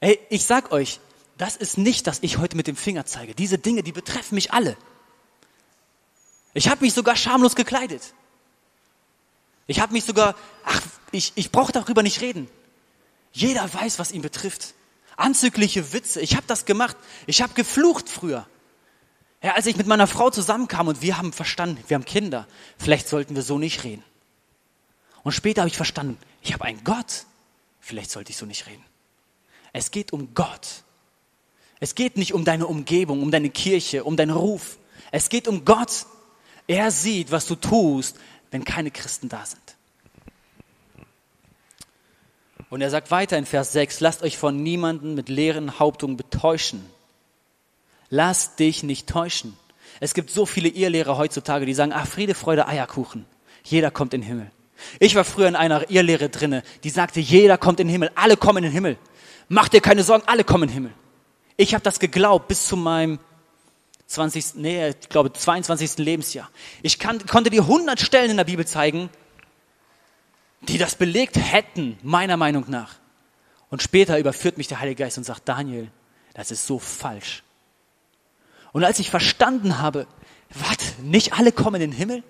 Ey, ich sag euch, das ist nicht, dass ich heute mit dem Finger zeige. Diese Dinge, die betreffen mich alle. Ich habe mich sogar schamlos gekleidet. Ich habe mich sogar, ach, ich, ich brauche darüber nicht reden. Jeder weiß, was ihn betrifft. Anzügliche Witze. Ich habe das gemacht. Ich habe geflucht früher. Ja, als ich mit meiner Frau zusammenkam und wir haben verstanden, wir haben Kinder, vielleicht sollten wir so nicht reden. Und später habe ich verstanden, ich habe einen Gott, vielleicht sollte ich so nicht reden. Es geht um Gott. Es geht nicht um deine Umgebung, um deine Kirche, um deinen Ruf. Es geht um Gott. Er sieht, was du tust, wenn keine Christen da sind. Und er sagt weiter in Vers 6, lasst euch von niemanden mit leeren Hauptungen betäuschen. Lass dich nicht täuschen. Es gibt so viele Irrlehrer heutzutage, die sagen, ach, Friede, Freude, Eierkuchen. Jeder kommt in den Himmel. Ich war früher in einer Irrlehre drinne, die sagte, jeder kommt in den Himmel, alle kommen in den Himmel. Mach dir keine Sorgen, alle kommen in den Himmel. Ich habe das geglaubt bis zu meinem 20. Nee, ich glaube 22. Lebensjahr. Ich kann, konnte dir 100 Stellen in der Bibel zeigen, die das belegt hätten, meiner Meinung nach. Und später überführt mich der Heilige Geist und sagt, Daniel, das ist so falsch. Und als ich verstanden habe, warte, nicht alle kommen in den Himmel?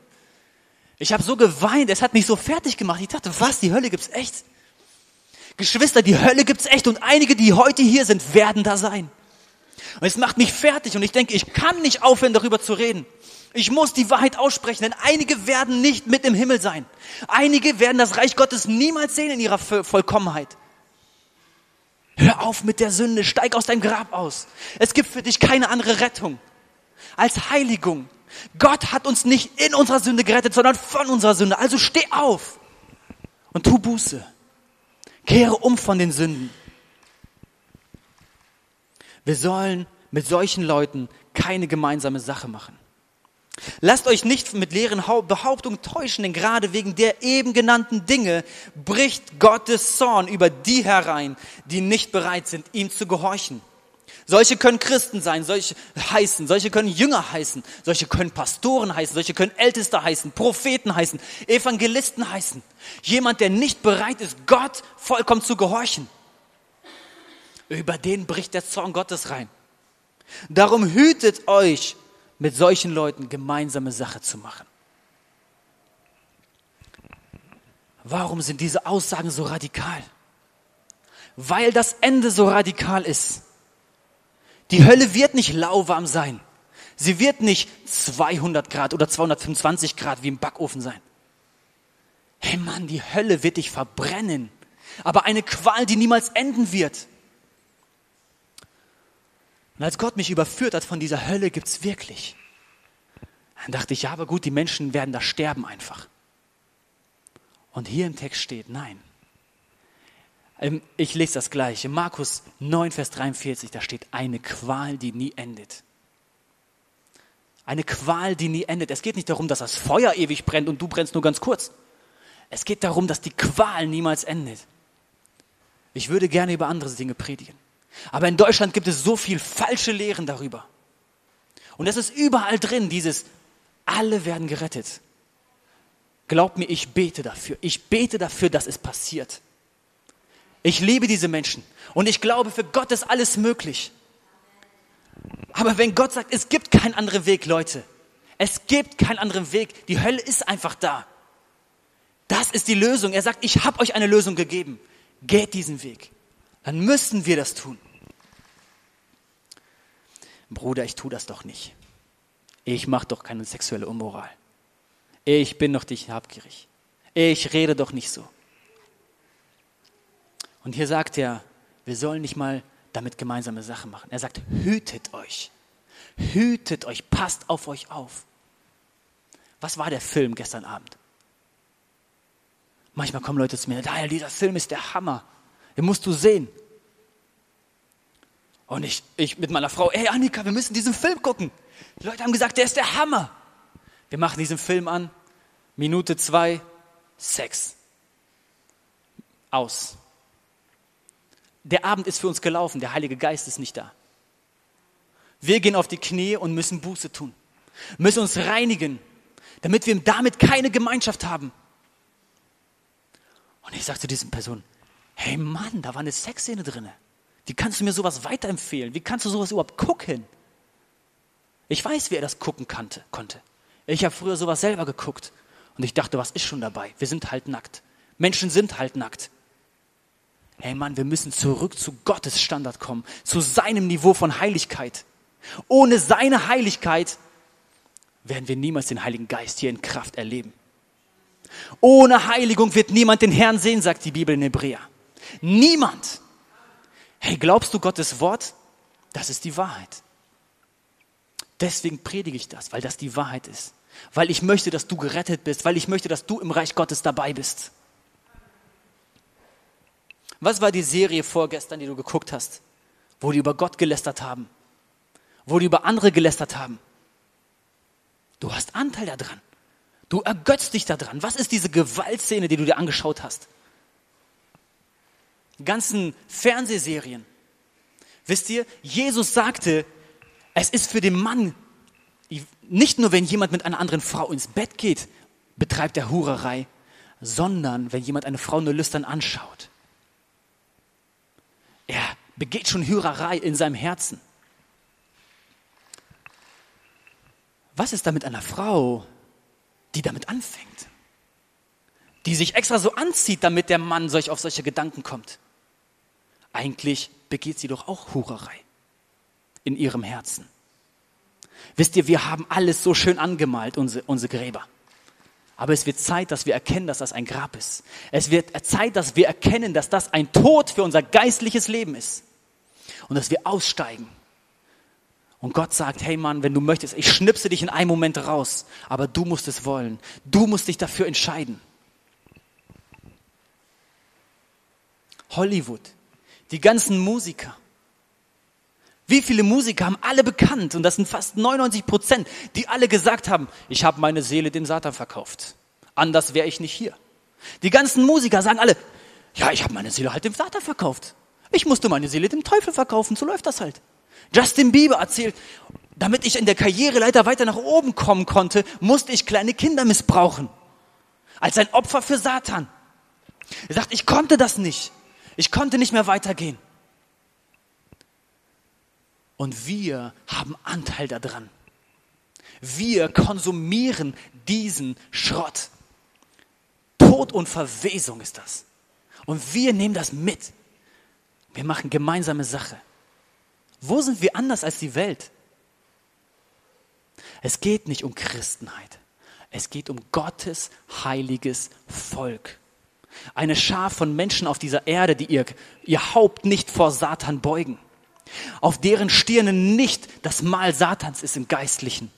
Ich habe so geweint, es hat mich so fertig gemacht. Ich dachte, was, die Hölle gibt's echt? Geschwister, die Hölle gibt's echt und einige, die heute hier sind, werden da sein. Und es macht mich fertig und ich denke, ich kann nicht aufhören, darüber zu reden. Ich muss die Wahrheit aussprechen, denn einige werden nicht mit im Himmel sein. Einige werden das Reich Gottes niemals sehen in ihrer Vollkommenheit. Hör auf mit der Sünde, steig aus deinem Grab aus. Es gibt für dich keine andere Rettung als Heiligung. Gott hat uns nicht in unserer Sünde gerettet, sondern von unserer Sünde. Also steh auf und tu Buße. Kehre um von den Sünden. Wir sollen mit solchen Leuten keine gemeinsame Sache machen. Lasst euch nicht mit leeren Behauptungen täuschen, denn gerade wegen der eben genannten Dinge bricht Gottes Zorn über die herein, die nicht bereit sind, ihm zu gehorchen. Solche können Christen sein, solche heißen, solche können Jünger heißen, solche können Pastoren heißen, solche können Älteste heißen, Propheten heißen, Evangelisten heißen. Jemand, der nicht bereit ist, Gott vollkommen zu gehorchen. Über den bricht der Zorn Gottes rein. Darum hütet euch mit solchen Leuten gemeinsame Sache zu machen. Warum sind diese Aussagen so radikal? Weil das Ende so radikal ist. Die Hölle wird nicht lauwarm sein. Sie wird nicht 200 Grad oder 225 Grad wie im Backofen sein. Hey Mann, die Hölle wird dich verbrennen. Aber eine Qual, die niemals enden wird. Und als Gott mich überführt hat von dieser Hölle, gibt's wirklich. Dann dachte ich, ja, aber gut, die Menschen werden da sterben einfach. Und hier im Text steht, nein. Ähm, ich lese das gleiche. Markus 9, Vers 43, da steht eine Qual, die nie endet. Eine Qual, die nie endet. Es geht nicht darum, dass das Feuer ewig brennt und du brennst nur ganz kurz. Es geht darum, dass die Qual niemals endet. Ich würde gerne über andere Dinge predigen. Aber in Deutschland gibt es so viel falsche Lehren darüber. Und es ist überall drin, dieses, alle werden gerettet. Glaub mir, ich bete dafür. Ich bete dafür, dass es passiert. Ich liebe diese Menschen und ich glaube, für Gott ist alles möglich. Aber wenn Gott sagt, es gibt keinen anderen Weg, Leute, es gibt keinen anderen Weg, die Hölle ist einfach da. Das ist die Lösung. Er sagt, ich habe euch eine Lösung gegeben. Geht diesen Weg dann müssen wir das tun. Bruder, ich tue das doch nicht. Ich mache doch keine sexuelle Unmoral. Ich bin doch nicht habgierig. Ich rede doch nicht so. Und hier sagt er, wir sollen nicht mal damit gemeinsame Sachen machen. Er sagt, hütet euch. Hütet euch, passt auf euch auf. Was war der Film gestern Abend? Manchmal kommen Leute zu mir, Daniel, dieser Film ist der Hammer. Den musst du sehen. Und ich, ich mit meiner Frau, ey Annika, wir müssen diesen Film gucken. Die Leute haben gesagt, der ist der Hammer. Wir machen diesen Film an. Minute zwei, Sex. Aus. Der Abend ist für uns gelaufen, der Heilige Geist ist nicht da. Wir gehen auf die Knie und müssen Buße tun, müssen uns reinigen, damit wir damit keine Gemeinschaft haben. Und ich sage zu diesen Personen, hey Mann, da war eine Sexszene drin. Wie kannst du mir sowas weiterempfehlen? Wie kannst du sowas überhaupt gucken? Ich weiß, wie er das gucken kannte, konnte. Ich habe früher sowas selber geguckt und ich dachte, was ist schon dabei? Wir sind halt nackt. Menschen sind halt nackt. Hey Mann, wir müssen zurück zu Gottes Standard kommen, zu seinem Niveau von Heiligkeit. Ohne seine Heiligkeit werden wir niemals den Heiligen Geist hier in Kraft erleben. Ohne Heiligung wird niemand den Herrn sehen, sagt die Bibel in Hebräer. Niemand. Hey, glaubst du Gottes Wort? Das ist die Wahrheit. Deswegen predige ich das, weil das die Wahrheit ist. Weil ich möchte, dass du gerettet bist, weil ich möchte, dass du im Reich Gottes dabei bist. Was war die Serie vorgestern, die du geguckt hast, wo die über Gott gelästert haben, wo die über andere gelästert haben? Du hast Anteil daran. Du ergötzt dich daran. Was ist diese Gewaltszene, die du dir angeschaut hast? Ganzen Fernsehserien. Wisst ihr, Jesus sagte, es ist für den Mann, nicht nur wenn jemand mit einer anderen Frau ins Bett geht, betreibt er Hurerei, sondern wenn jemand eine Frau nur lüstern anschaut. Er begeht schon Hurerei in seinem Herzen. Was ist da mit einer Frau, die damit anfängt? Die sich extra so anzieht, damit der Mann solch auf solche Gedanken kommt. Eigentlich begeht sie doch auch Hurerei in ihrem Herzen. Wisst ihr, wir haben alles so schön angemalt, unsere, unsere Gräber. Aber es wird Zeit, dass wir erkennen, dass das ein Grab ist. Es wird Zeit, dass wir erkennen, dass das ein Tod für unser geistliches Leben ist. Und dass wir aussteigen. Und Gott sagt, hey Mann, wenn du möchtest, ich schnipse dich in einem Moment raus, aber du musst es wollen. Du musst dich dafür entscheiden. Hollywood, die ganzen Musiker, wie viele Musiker haben alle bekannt, und das sind fast 99 Prozent, die alle gesagt haben, ich habe meine Seele dem Satan verkauft. Anders wäre ich nicht hier. Die ganzen Musiker sagen alle, ja, ich habe meine Seele halt dem Satan verkauft. Ich musste meine Seele dem Teufel verkaufen, so läuft das halt. Justin Bieber erzählt, damit ich in der Karriereleiter weiter nach oben kommen konnte, musste ich kleine Kinder missbrauchen. Als ein Opfer für Satan. Er sagt, ich konnte das nicht. Ich konnte nicht mehr weitergehen. Und wir haben Anteil daran. Wir konsumieren diesen Schrott. Tod und Verwesung ist das. Und wir nehmen das mit. Wir machen gemeinsame Sache. Wo sind wir anders als die Welt? Es geht nicht um Christenheit. Es geht um Gottes heiliges Volk. Eine Schar von Menschen auf dieser Erde, die ihr, ihr Haupt nicht vor Satan beugen auf deren Stirnen nicht das Mal Satans ist im Geistlichen,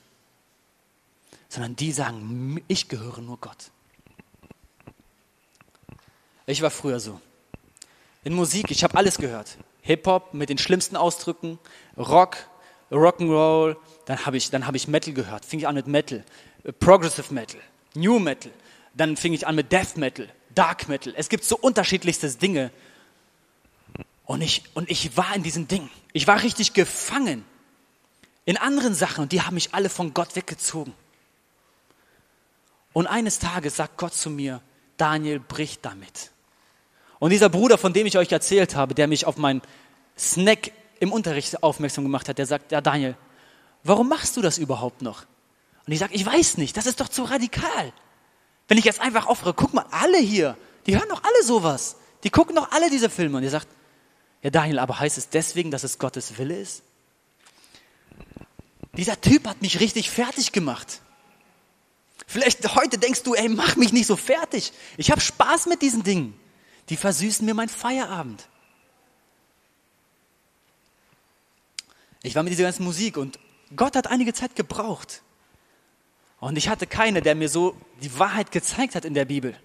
sondern die sagen, ich gehöre nur Gott. Ich war früher so. In Musik, ich habe alles gehört. Hip-Hop mit den schlimmsten Ausdrücken, Rock, Rock'n'Roll, dann habe ich, hab ich Metal gehört, fing ich an mit Metal, Progressive Metal, New Metal, dann fing ich an mit Death Metal, Dark Metal. Es gibt so unterschiedlichste Dinge, und ich, und ich war in diesen Dingen. Ich war richtig gefangen in anderen Sachen und die haben mich alle von Gott weggezogen. Und eines Tages sagt Gott zu mir, Daniel, brich damit. Und dieser Bruder, von dem ich euch erzählt habe, der mich auf meinen Snack im Unterricht aufmerksam gemacht hat, der sagt, ja Daniel, warum machst du das überhaupt noch? Und ich sage, ich weiß nicht, das ist doch zu radikal. Wenn ich jetzt einfach aufhöre, guck mal, alle hier, die hören doch alle sowas. Die gucken doch alle diese Filme. Und er sagt, ja, Daniel, aber heißt es deswegen, dass es Gottes Wille ist? Dieser Typ hat mich richtig fertig gemacht. Vielleicht heute denkst du, ey, mach mich nicht so fertig. Ich habe Spaß mit diesen Dingen. Die versüßen mir meinen Feierabend. Ich war mit dieser ganzen Musik und Gott hat einige Zeit gebraucht. Und ich hatte keine, der mir so die Wahrheit gezeigt hat in der Bibel.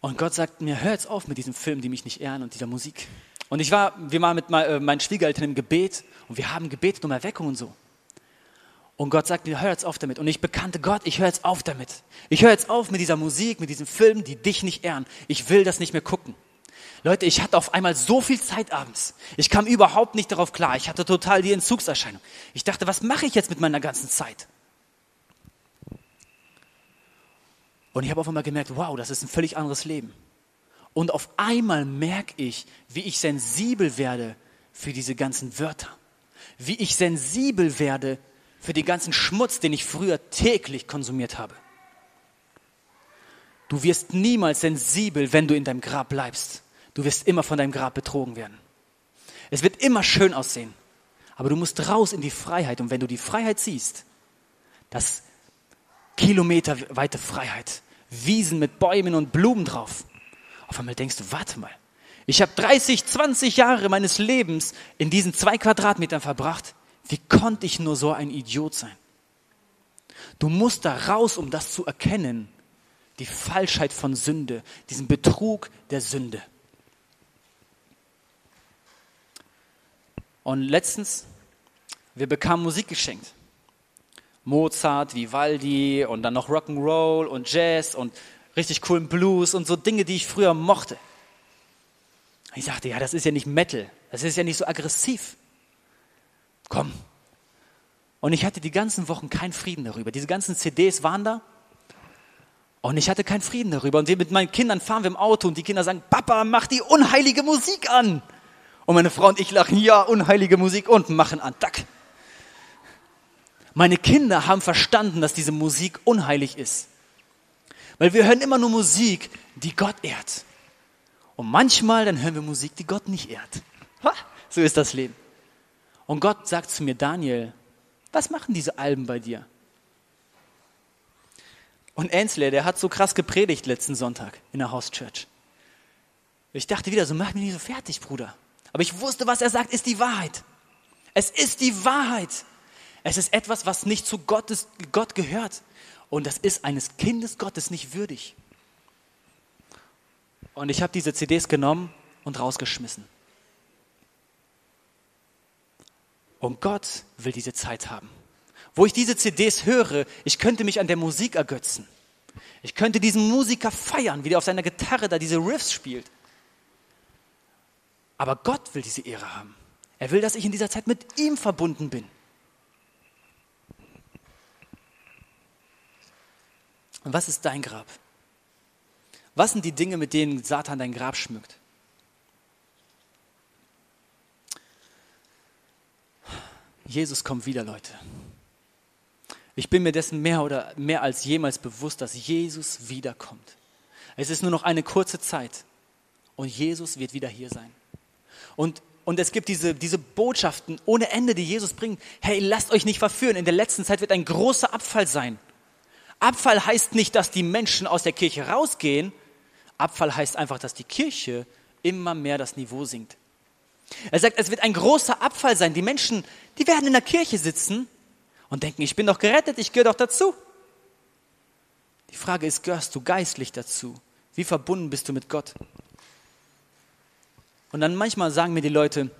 Und Gott sagt mir, hör jetzt auf mit diesem Film, die mich nicht ehren und dieser Musik. Und ich war, wir waren mit äh, meinen Schwiegereltern im Gebet und wir haben gebetet um Erweckung und so. Und Gott sagt mir, hör jetzt auf damit. Und ich bekannte Gott, ich höre jetzt auf damit. Ich höre jetzt auf mit dieser Musik, mit diesem Film, die dich nicht ehren. Ich will das nicht mehr gucken. Leute, ich hatte auf einmal so viel Zeit abends. Ich kam überhaupt nicht darauf klar. Ich hatte total die Entzugserscheinung. Ich dachte, was mache ich jetzt mit meiner ganzen Zeit? Und ich habe auf einmal gemerkt, wow, das ist ein völlig anderes Leben. Und auf einmal merke ich, wie ich sensibel werde für diese ganzen Wörter. Wie ich sensibel werde für den ganzen Schmutz, den ich früher täglich konsumiert habe. Du wirst niemals sensibel, wenn du in deinem Grab bleibst. Du wirst immer von deinem Grab betrogen werden. Es wird immer schön aussehen, aber du musst raus in die Freiheit. Und wenn du die Freiheit siehst, das kilometerweite Freiheit, Wiesen mit Bäumen und Blumen drauf, auf einmal denkst du, warte mal, ich habe 30, 20 Jahre meines Lebens in diesen zwei Quadratmetern verbracht. Wie konnte ich nur so ein Idiot sein? Du musst da raus, um das zu erkennen. Die Falschheit von Sünde, diesen Betrug der Sünde. Und letztens, wir bekamen Musik geschenkt. Mozart, Vivaldi und dann noch Rock'n'Roll und Jazz und richtig coolen Blues und so Dinge, die ich früher mochte. Ich sagte, ja, das ist ja nicht Metal, das ist ja nicht so aggressiv. Komm. Und ich hatte die ganzen Wochen keinen Frieden darüber. Diese ganzen CDs waren da und ich hatte keinen Frieden darüber. Und mit meinen Kindern fahren wir im Auto und die Kinder sagen, Papa, mach die unheilige Musik an. Und meine Frau und ich lachen, ja, unheilige Musik und machen an. Tack. Meine Kinder haben verstanden, dass diese Musik unheilig ist. Weil wir hören immer nur Musik, die Gott ehrt. Und manchmal dann hören wir Musik, die Gott nicht ehrt. So ist das Leben. Und Gott sagt zu mir, Daniel, was machen diese Alben bei dir? Und Ensler, der hat so krass gepredigt letzten Sonntag in der House Church. Ich dachte wieder, so mach mich nicht so fertig, Bruder. Aber ich wusste, was er sagt, ist die Wahrheit. Es ist die Wahrheit. Es ist etwas, was nicht zu Gottes, Gott gehört. Und das ist eines Kindes Gottes nicht würdig. Und ich habe diese CDs genommen und rausgeschmissen. Und Gott will diese Zeit haben. Wo ich diese CDs höre, ich könnte mich an der Musik ergötzen. Ich könnte diesen Musiker feiern, wie der auf seiner Gitarre da diese Riffs spielt. Aber Gott will diese Ehre haben. Er will, dass ich in dieser Zeit mit ihm verbunden bin. Und was ist dein Grab? Was sind die Dinge, mit denen Satan dein Grab schmückt? Jesus kommt wieder, Leute. Ich bin mir dessen mehr oder mehr als jemals bewusst, dass Jesus wiederkommt. Es ist nur noch eine kurze Zeit und Jesus wird wieder hier sein. Und, und es gibt diese, diese Botschaften ohne Ende, die Jesus bringt. Hey, lasst euch nicht verführen. In der letzten Zeit wird ein großer Abfall sein. Abfall heißt nicht, dass die Menschen aus der Kirche rausgehen, Abfall heißt einfach, dass die Kirche immer mehr das Niveau sinkt. Er sagt, es wird ein großer Abfall sein. Die Menschen, die werden in der Kirche sitzen und denken, ich bin doch gerettet, ich gehöre doch dazu. Die Frage ist, gehörst du geistlich dazu? Wie verbunden bist du mit Gott? Und dann manchmal sagen mir die Leute,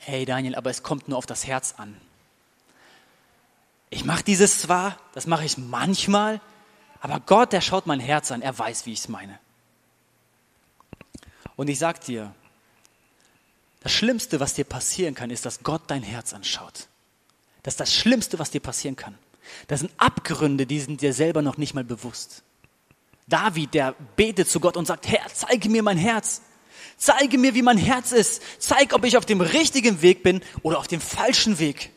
hey Daniel, aber es kommt nur auf das Herz an. Ich mache dieses zwar, das mache ich manchmal, aber Gott, der schaut mein Herz an, er weiß, wie ich es meine. Und ich sag dir, das Schlimmste, was dir passieren kann, ist, dass Gott dein Herz anschaut. Das ist das Schlimmste, was dir passieren kann. Das sind Abgründe, die sind dir selber noch nicht mal bewusst. David, der betet zu Gott und sagt, Herr, zeige mir mein Herz. Zeige mir, wie mein Herz ist. Zeig, ob ich auf dem richtigen Weg bin oder auf dem falschen Weg.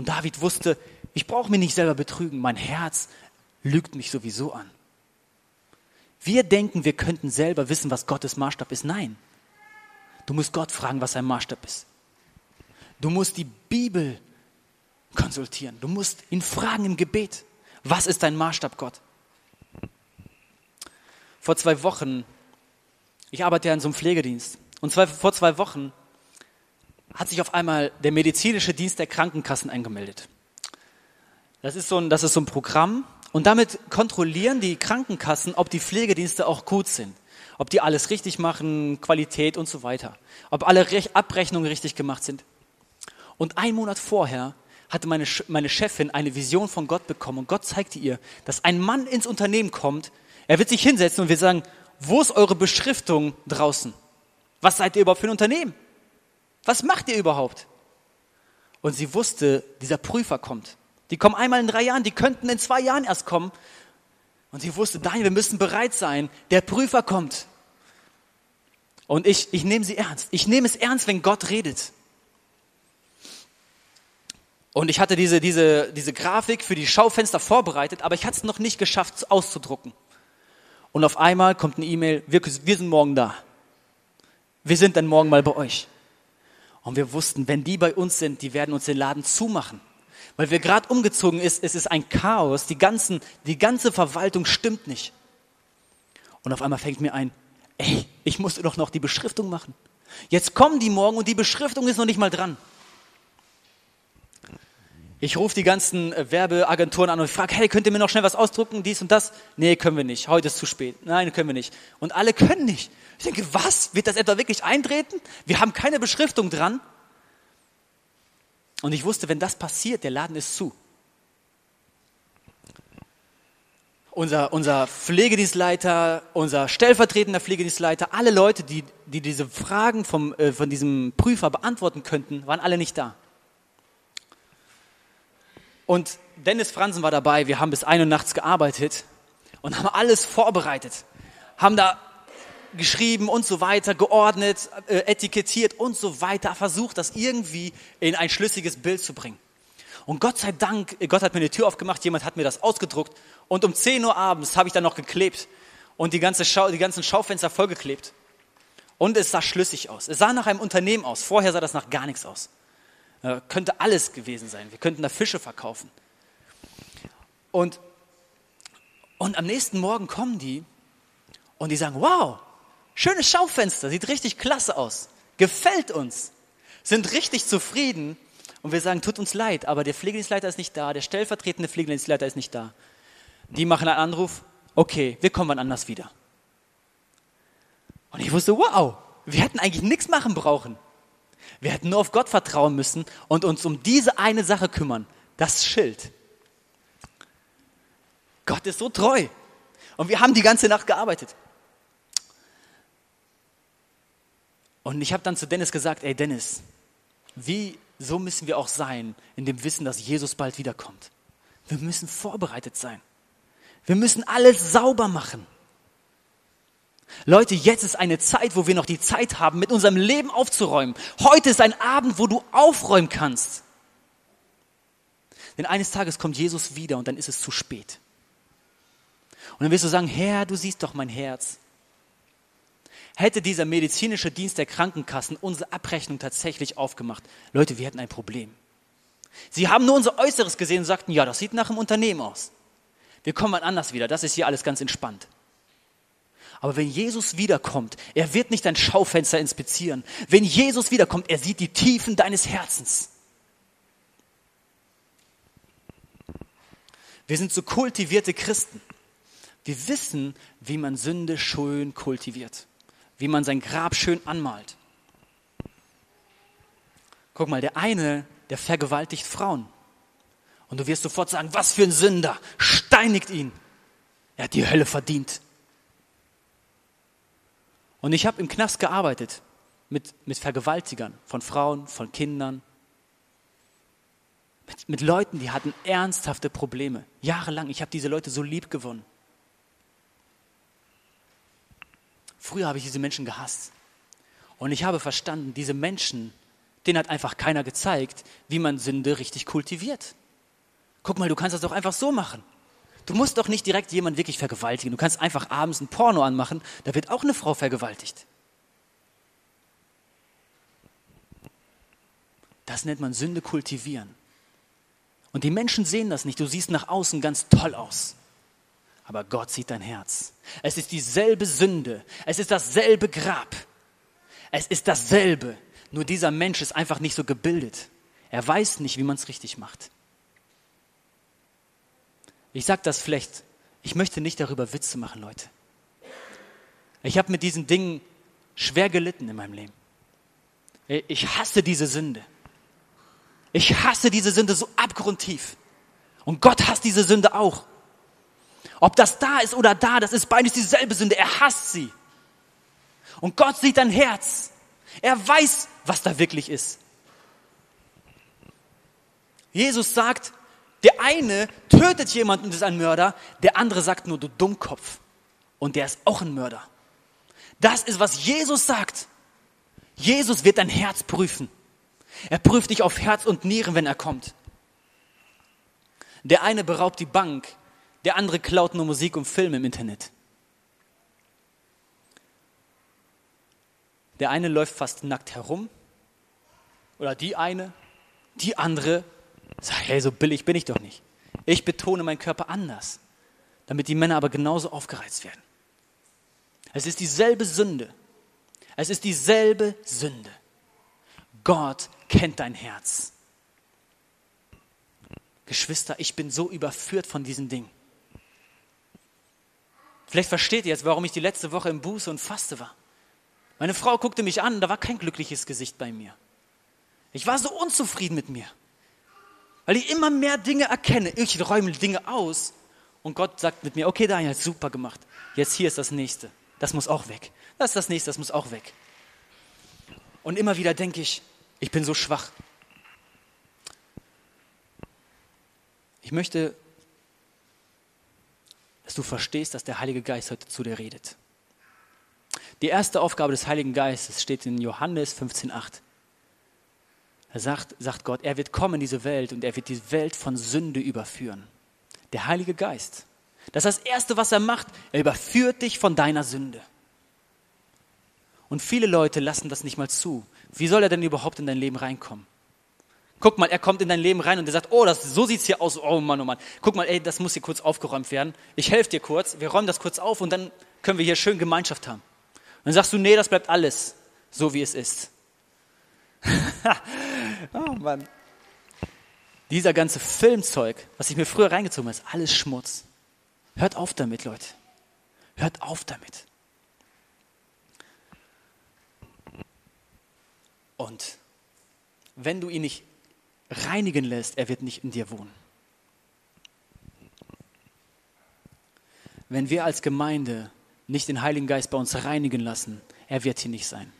Und David wusste, ich brauche mich nicht selber betrügen. Mein Herz lügt mich sowieso an. Wir denken, wir könnten selber wissen, was Gottes Maßstab ist. Nein. Du musst Gott fragen, was sein Maßstab ist. Du musst die Bibel konsultieren. Du musst ihn fragen im Gebet. Was ist dein Maßstab, Gott? Vor zwei Wochen, ich arbeite ja in so einem Pflegedienst, und zwei, vor zwei Wochen hat sich auf einmal der medizinische Dienst der Krankenkassen eingemeldet. Das ist so ein, das ist so ein Programm, und damit kontrollieren die Krankenkassen, ob die Pflegedienste auch gut sind, ob die alles richtig machen, Qualität und so weiter, ob alle Rech Abrechnungen richtig gemacht sind. Und ein Monat vorher hatte meine, meine Chefin eine Vision von Gott bekommen und Gott zeigte ihr, dass ein Mann ins Unternehmen kommt, er wird sich hinsetzen und wir sagen, wo ist eure Beschriftung draußen? Was seid ihr überhaupt für ein Unternehmen? Was macht ihr überhaupt? Und sie wusste, dieser Prüfer kommt. Die kommen einmal in drei Jahren, die könnten in zwei Jahren erst kommen. Und sie wusste, Daniel, wir müssen bereit sein. Der Prüfer kommt. Und ich, ich nehme sie ernst. Ich nehme es ernst, wenn Gott redet. Und ich hatte diese, diese, diese Grafik für die Schaufenster vorbereitet, aber ich hatte es noch nicht geschafft auszudrucken. Und auf einmal kommt eine E-Mail, wir, wir sind morgen da. Wir sind dann morgen mal bei euch. Und wir wussten, wenn die bei uns sind, die werden uns den Laden zumachen. Weil wir gerade umgezogen ist, es ist ein Chaos, die, ganzen, die ganze Verwaltung stimmt nicht. Und auf einmal fängt mir ein, ey, ich musste doch noch die Beschriftung machen. Jetzt kommen die morgen und die Beschriftung ist noch nicht mal dran. Ich rufe die ganzen äh, Werbeagenturen an und frage, hey, könnt ihr mir noch schnell was ausdrucken, dies und das? Nee, können wir nicht. Heute ist zu spät. Nein, können wir nicht. Und alle können nicht. Ich denke, was? Wird das etwa wirklich eintreten? Wir haben keine Beschriftung dran. Und ich wusste, wenn das passiert, der Laden ist zu. Unser, unser Pflegedienstleiter, unser stellvertretender Pflegedienstleiter, alle Leute, die, die diese Fragen vom, äh, von diesem Prüfer beantworten könnten, waren alle nicht da. Und Dennis Fransen war dabei, wir haben bis ein Uhr nachts gearbeitet und haben alles vorbereitet, haben da geschrieben und so weiter, geordnet, äh, etikettiert und so weiter, versucht, das irgendwie in ein schlüssiges Bild zu bringen. Und Gott sei Dank, Gott hat mir eine Tür aufgemacht, jemand hat mir das ausgedruckt und um 10 Uhr abends habe ich dann noch geklebt und die, ganze Schau, die ganzen Schaufenster vollgeklebt. Und es sah schlüssig aus. Es sah nach einem Unternehmen aus. Vorher sah das nach gar nichts aus. Äh, könnte alles gewesen sein. Wir könnten da Fische verkaufen. Und, und am nächsten Morgen kommen die und die sagen, wow, schönes Schaufenster, sieht richtig klasse aus, gefällt uns, sind richtig zufrieden. Und wir sagen, tut uns leid, aber der Pflegedienstleiter ist nicht da, der stellvertretende Pflegedienstleiter ist nicht da. Die machen einen Anruf, okay, wir kommen wann anders wieder. Und ich wusste, wow, wir hätten eigentlich nichts machen brauchen. Wir hätten nur auf Gott vertrauen müssen und uns um diese eine Sache kümmern, das Schild. Gott ist so treu. Und wir haben die ganze Nacht gearbeitet. Und ich habe dann zu Dennis gesagt, ey Dennis, wie so müssen wir auch sein in dem Wissen, dass Jesus bald wiederkommt. Wir müssen vorbereitet sein. Wir müssen alles sauber machen. Leute, jetzt ist eine Zeit, wo wir noch die Zeit haben, mit unserem Leben aufzuräumen. Heute ist ein Abend, wo du aufräumen kannst. Denn eines Tages kommt Jesus wieder und dann ist es zu spät. Und dann wirst du sagen, Herr, du siehst doch mein Herz. Hätte dieser medizinische Dienst der Krankenkassen unsere Abrechnung tatsächlich aufgemacht, Leute, wir hätten ein Problem. Sie haben nur unser Äußeres gesehen und sagten, ja, das sieht nach einem Unternehmen aus. Wir kommen mal anders wieder, das ist hier alles ganz entspannt. Aber wenn Jesus wiederkommt, er wird nicht dein Schaufenster inspizieren. Wenn Jesus wiederkommt, er sieht die Tiefen deines Herzens. Wir sind so kultivierte Christen. Wir wissen, wie man Sünde schön kultiviert, wie man sein Grab schön anmalt. Guck mal, der eine, der vergewaltigt Frauen. Und du wirst sofort sagen, was für ein Sünder, steinigt ihn. Er hat die Hölle verdient. Und ich habe im Knast gearbeitet mit, mit Vergewaltigern von Frauen, von Kindern, mit, mit Leuten, die hatten ernsthafte Probleme. Jahrelang. Ich habe diese Leute so lieb gewonnen. Früher habe ich diese Menschen gehasst. Und ich habe verstanden, diese Menschen, denen hat einfach keiner gezeigt, wie man Sünde richtig kultiviert. Guck mal, du kannst das doch einfach so machen. Du musst doch nicht direkt jemanden wirklich vergewaltigen. Du kannst einfach abends ein Porno anmachen, da wird auch eine Frau vergewaltigt. Das nennt man Sünde kultivieren. Und die Menschen sehen das nicht. Du siehst nach außen ganz toll aus. Aber Gott sieht dein Herz. Es ist dieselbe Sünde. Es ist dasselbe Grab. Es ist dasselbe. Nur dieser Mensch ist einfach nicht so gebildet. Er weiß nicht, wie man es richtig macht. Ich sage das vielleicht, ich möchte nicht darüber Witze machen, Leute. Ich habe mit diesen Dingen schwer gelitten in meinem Leben. Ich hasse diese Sünde. Ich hasse diese Sünde so abgrundtief. Und Gott hasst diese Sünde auch. Ob das da ist oder da, das ist beides dieselbe Sünde. Er hasst sie. Und Gott sieht dein Herz. Er weiß, was da wirklich ist. Jesus sagt, der eine tötet jemanden und ist ein Mörder, der andere sagt nur, du Dummkopf. Und der ist auch ein Mörder. Das ist, was Jesus sagt. Jesus wird dein Herz prüfen. Er prüft dich auf Herz und Nieren, wenn er kommt. Der eine beraubt die Bank, der andere klaut nur Musik und Filme im Internet. Der eine läuft fast nackt herum oder die eine, die andere sagt, hey, so billig bin ich doch nicht. Ich betone meinen Körper anders, damit die Männer aber genauso aufgereizt werden. Es ist dieselbe Sünde. Es ist dieselbe Sünde. Gott kennt dein Herz. Geschwister, ich bin so überführt von diesen Dingen. Vielleicht versteht ihr jetzt, warum ich die letzte Woche im Buße und Faste war. Meine Frau guckte mich an, da war kein glückliches Gesicht bei mir. Ich war so unzufrieden mit mir, weil ich immer mehr Dinge erkenne. Ich räume Dinge aus und Gott sagt mit mir, okay Daniel, super gemacht. Jetzt hier ist das nächste. Das muss auch weg. Das ist das nächste, das muss auch weg. Und immer wieder denke ich, ich bin so schwach. Ich möchte, dass du verstehst, dass der Heilige Geist heute zu dir redet. Die erste Aufgabe des Heiligen Geistes steht in Johannes 15,8. Da sagt, sagt Gott, er wird kommen in diese Welt und er wird die Welt von Sünde überführen. Der Heilige Geist. Das ist das Erste, was er macht. Er überführt dich von deiner Sünde. Und viele Leute lassen das nicht mal zu. Wie soll er denn überhaupt in dein Leben reinkommen? Guck mal, er kommt in dein Leben rein und er sagt, oh, das, so sieht's hier aus. Oh Mann, oh Mann. Guck mal, ey, das muss hier kurz aufgeräumt werden. Ich helfe dir kurz. Wir räumen das kurz auf und dann können wir hier schön Gemeinschaft haben. Und dann sagst du, nee, das bleibt alles so, wie es ist. oh Mann. Dieser ganze Filmzeug, was ich mir früher reingezogen habe, ist alles Schmutz. Hört auf damit, Leute. Hört auf damit. Und wenn du ihn nicht reinigen lässt, er wird nicht in dir wohnen. Wenn wir als Gemeinde nicht den Heiligen Geist bei uns reinigen lassen, er wird hier nicht sein.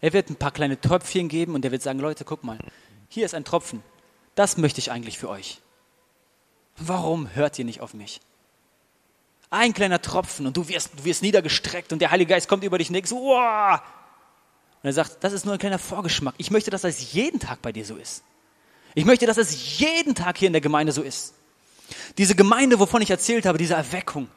Er wird ein paar kleine Tröpfchen geben und er wird sagen, Leute, guck mal, hier ist ein Tropfen. Das möchte ich eigentlich für euch. Warum hört ihr nicht auf mich? Ein kleiner Tropfen und du wirst, du wirst niedergestreckt und der Heilige Geist kommt über dich und denkst, wow. Und er sagt, das ist nur ein kleiner Vorgeschmack. Ich möchte, dass das jeden Tag bei dir so ist. Ich möchte, dass es jeden Tag hier in der Gemeinde so ist. Diese Gemeinde, wovon ich erzählt habe, diese Erweckung,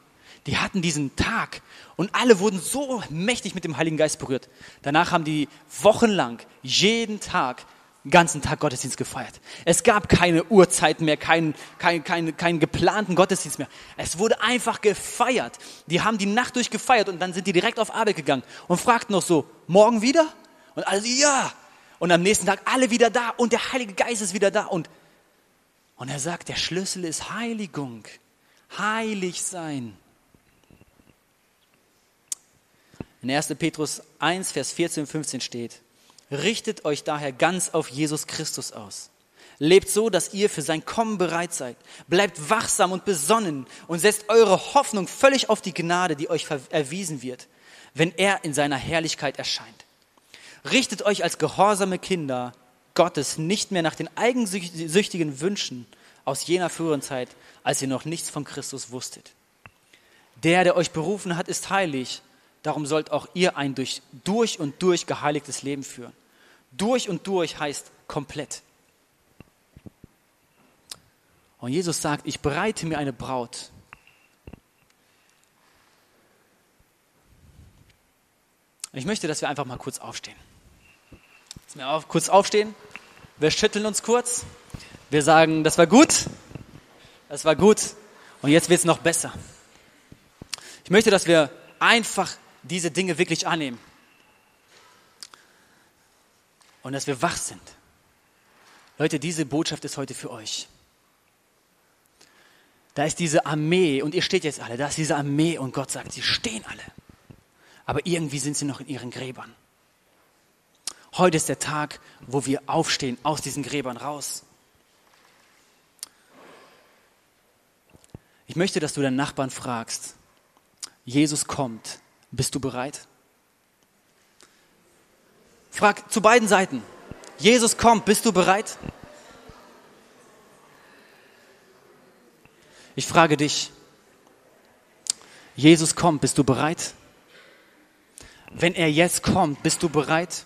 die hatten diesen Tag und alle wurden so mächtig mit dem Heiligen Geist berührt. Danach haben die wochenlang jeden Tag ganzen Tag Gottesdienst gefeiert. Es gab keine Uhrzeiten mehr, keinen kein, kein, kein geplanten Gottesdienst mehr. Es wurde einfach gefeiert. Die haben die Nacht durch gefeiert und dann sind die direkt auf Arbeit gegangen und fragten noch so, morgen wieder? Und alle ja. Und am nächsten Tag alle wieder da und der Heilige Geist ist wieder da. Und, und er sagt, der Schlüssel ist Heiligung. Heilig sein. In 1. Petrus 1, Vers 14 und 15 steht, richtet euch daher ganz auf Jesus Christus aus. Lebt so, dass ihr für sein Kommen bereit seid. Bleibt wachsam und besonnen und setzt eure Hoffnung völlig auf die Gnade, die euch erwiesen wird, wenn er in seiner Herrlichkeit erscheint. Richtet euch als gehorsame Kinder Gottes nicht mehr nach den eigensüchtigen Wünschen aus jener früheren Zeit, als ihr noch nichts von Christus wusstet. Der, der euch berufen hat, ist heilig Darum sollt auch ihr ein durch, durch und durch geheiligtes Leben führen. Durch und durch heißt komplett. Und Jesus sagt, ich bereite mir eine Braut. Ich möchte, dass wir einfach mal kurz aufstehen. Dass wir auf, kurz aufstehen. Wir schütteln uns kurz. Wir sagen, das war gut. Das war gut. Und jetzt wird es noch besser. Ich möchte, dass wir einfach diese Dinge wirklich annehmen. Und dass wir wach sind. Leute, diese Botschaft ist heute für euch. Da ist diese Armee und ihr steht jetzt alle, da ist diese Armee und Gott sagt, sie stehen alle. Aber irgendwie sind sie noch in ihren Gräbern. Heute ist der Tag, wo wir aufstehen aus diesen Gräbern raus. Ich möchte, dass du deinen Nachbarn fragst, Jesus kommt bist du bereit? Frag zu beiden Seiten. Jesus kommt, bist du bereit? Ich frage dich, Jesus kommt, bist du bereit? Wenn er jetzt kommt, bist du bereit?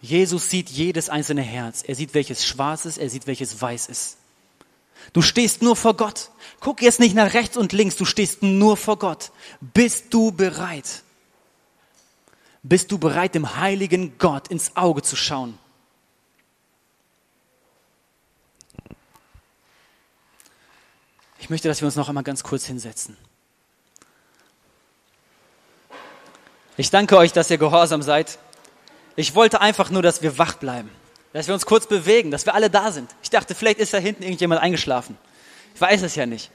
Jesus sieht jedes einzelne Herz. Er sieht, welches schwarz ist, er sieht, welches weiß ist. Du stehst nur vor Gott. Guck jetzt nicht nach rechts und links, du stehst nur vor Gott. Bist du bereit? Bist du bereit, dem heiligen Gott ins Auge zu schauen? Ich möchte, dass wir uns noch einmal ganz kurz hinsetzen. Ich danke euch, dass ihr gehorsam seid. Ich wollte einfach nur, dass wir wach bleiben, dass wir uns kurz bewegen, dass wir alle da sind. Ich dachte, vielleicht ist da hinten irgendjemand eingeschlafen. Ich weiß es ja nicht.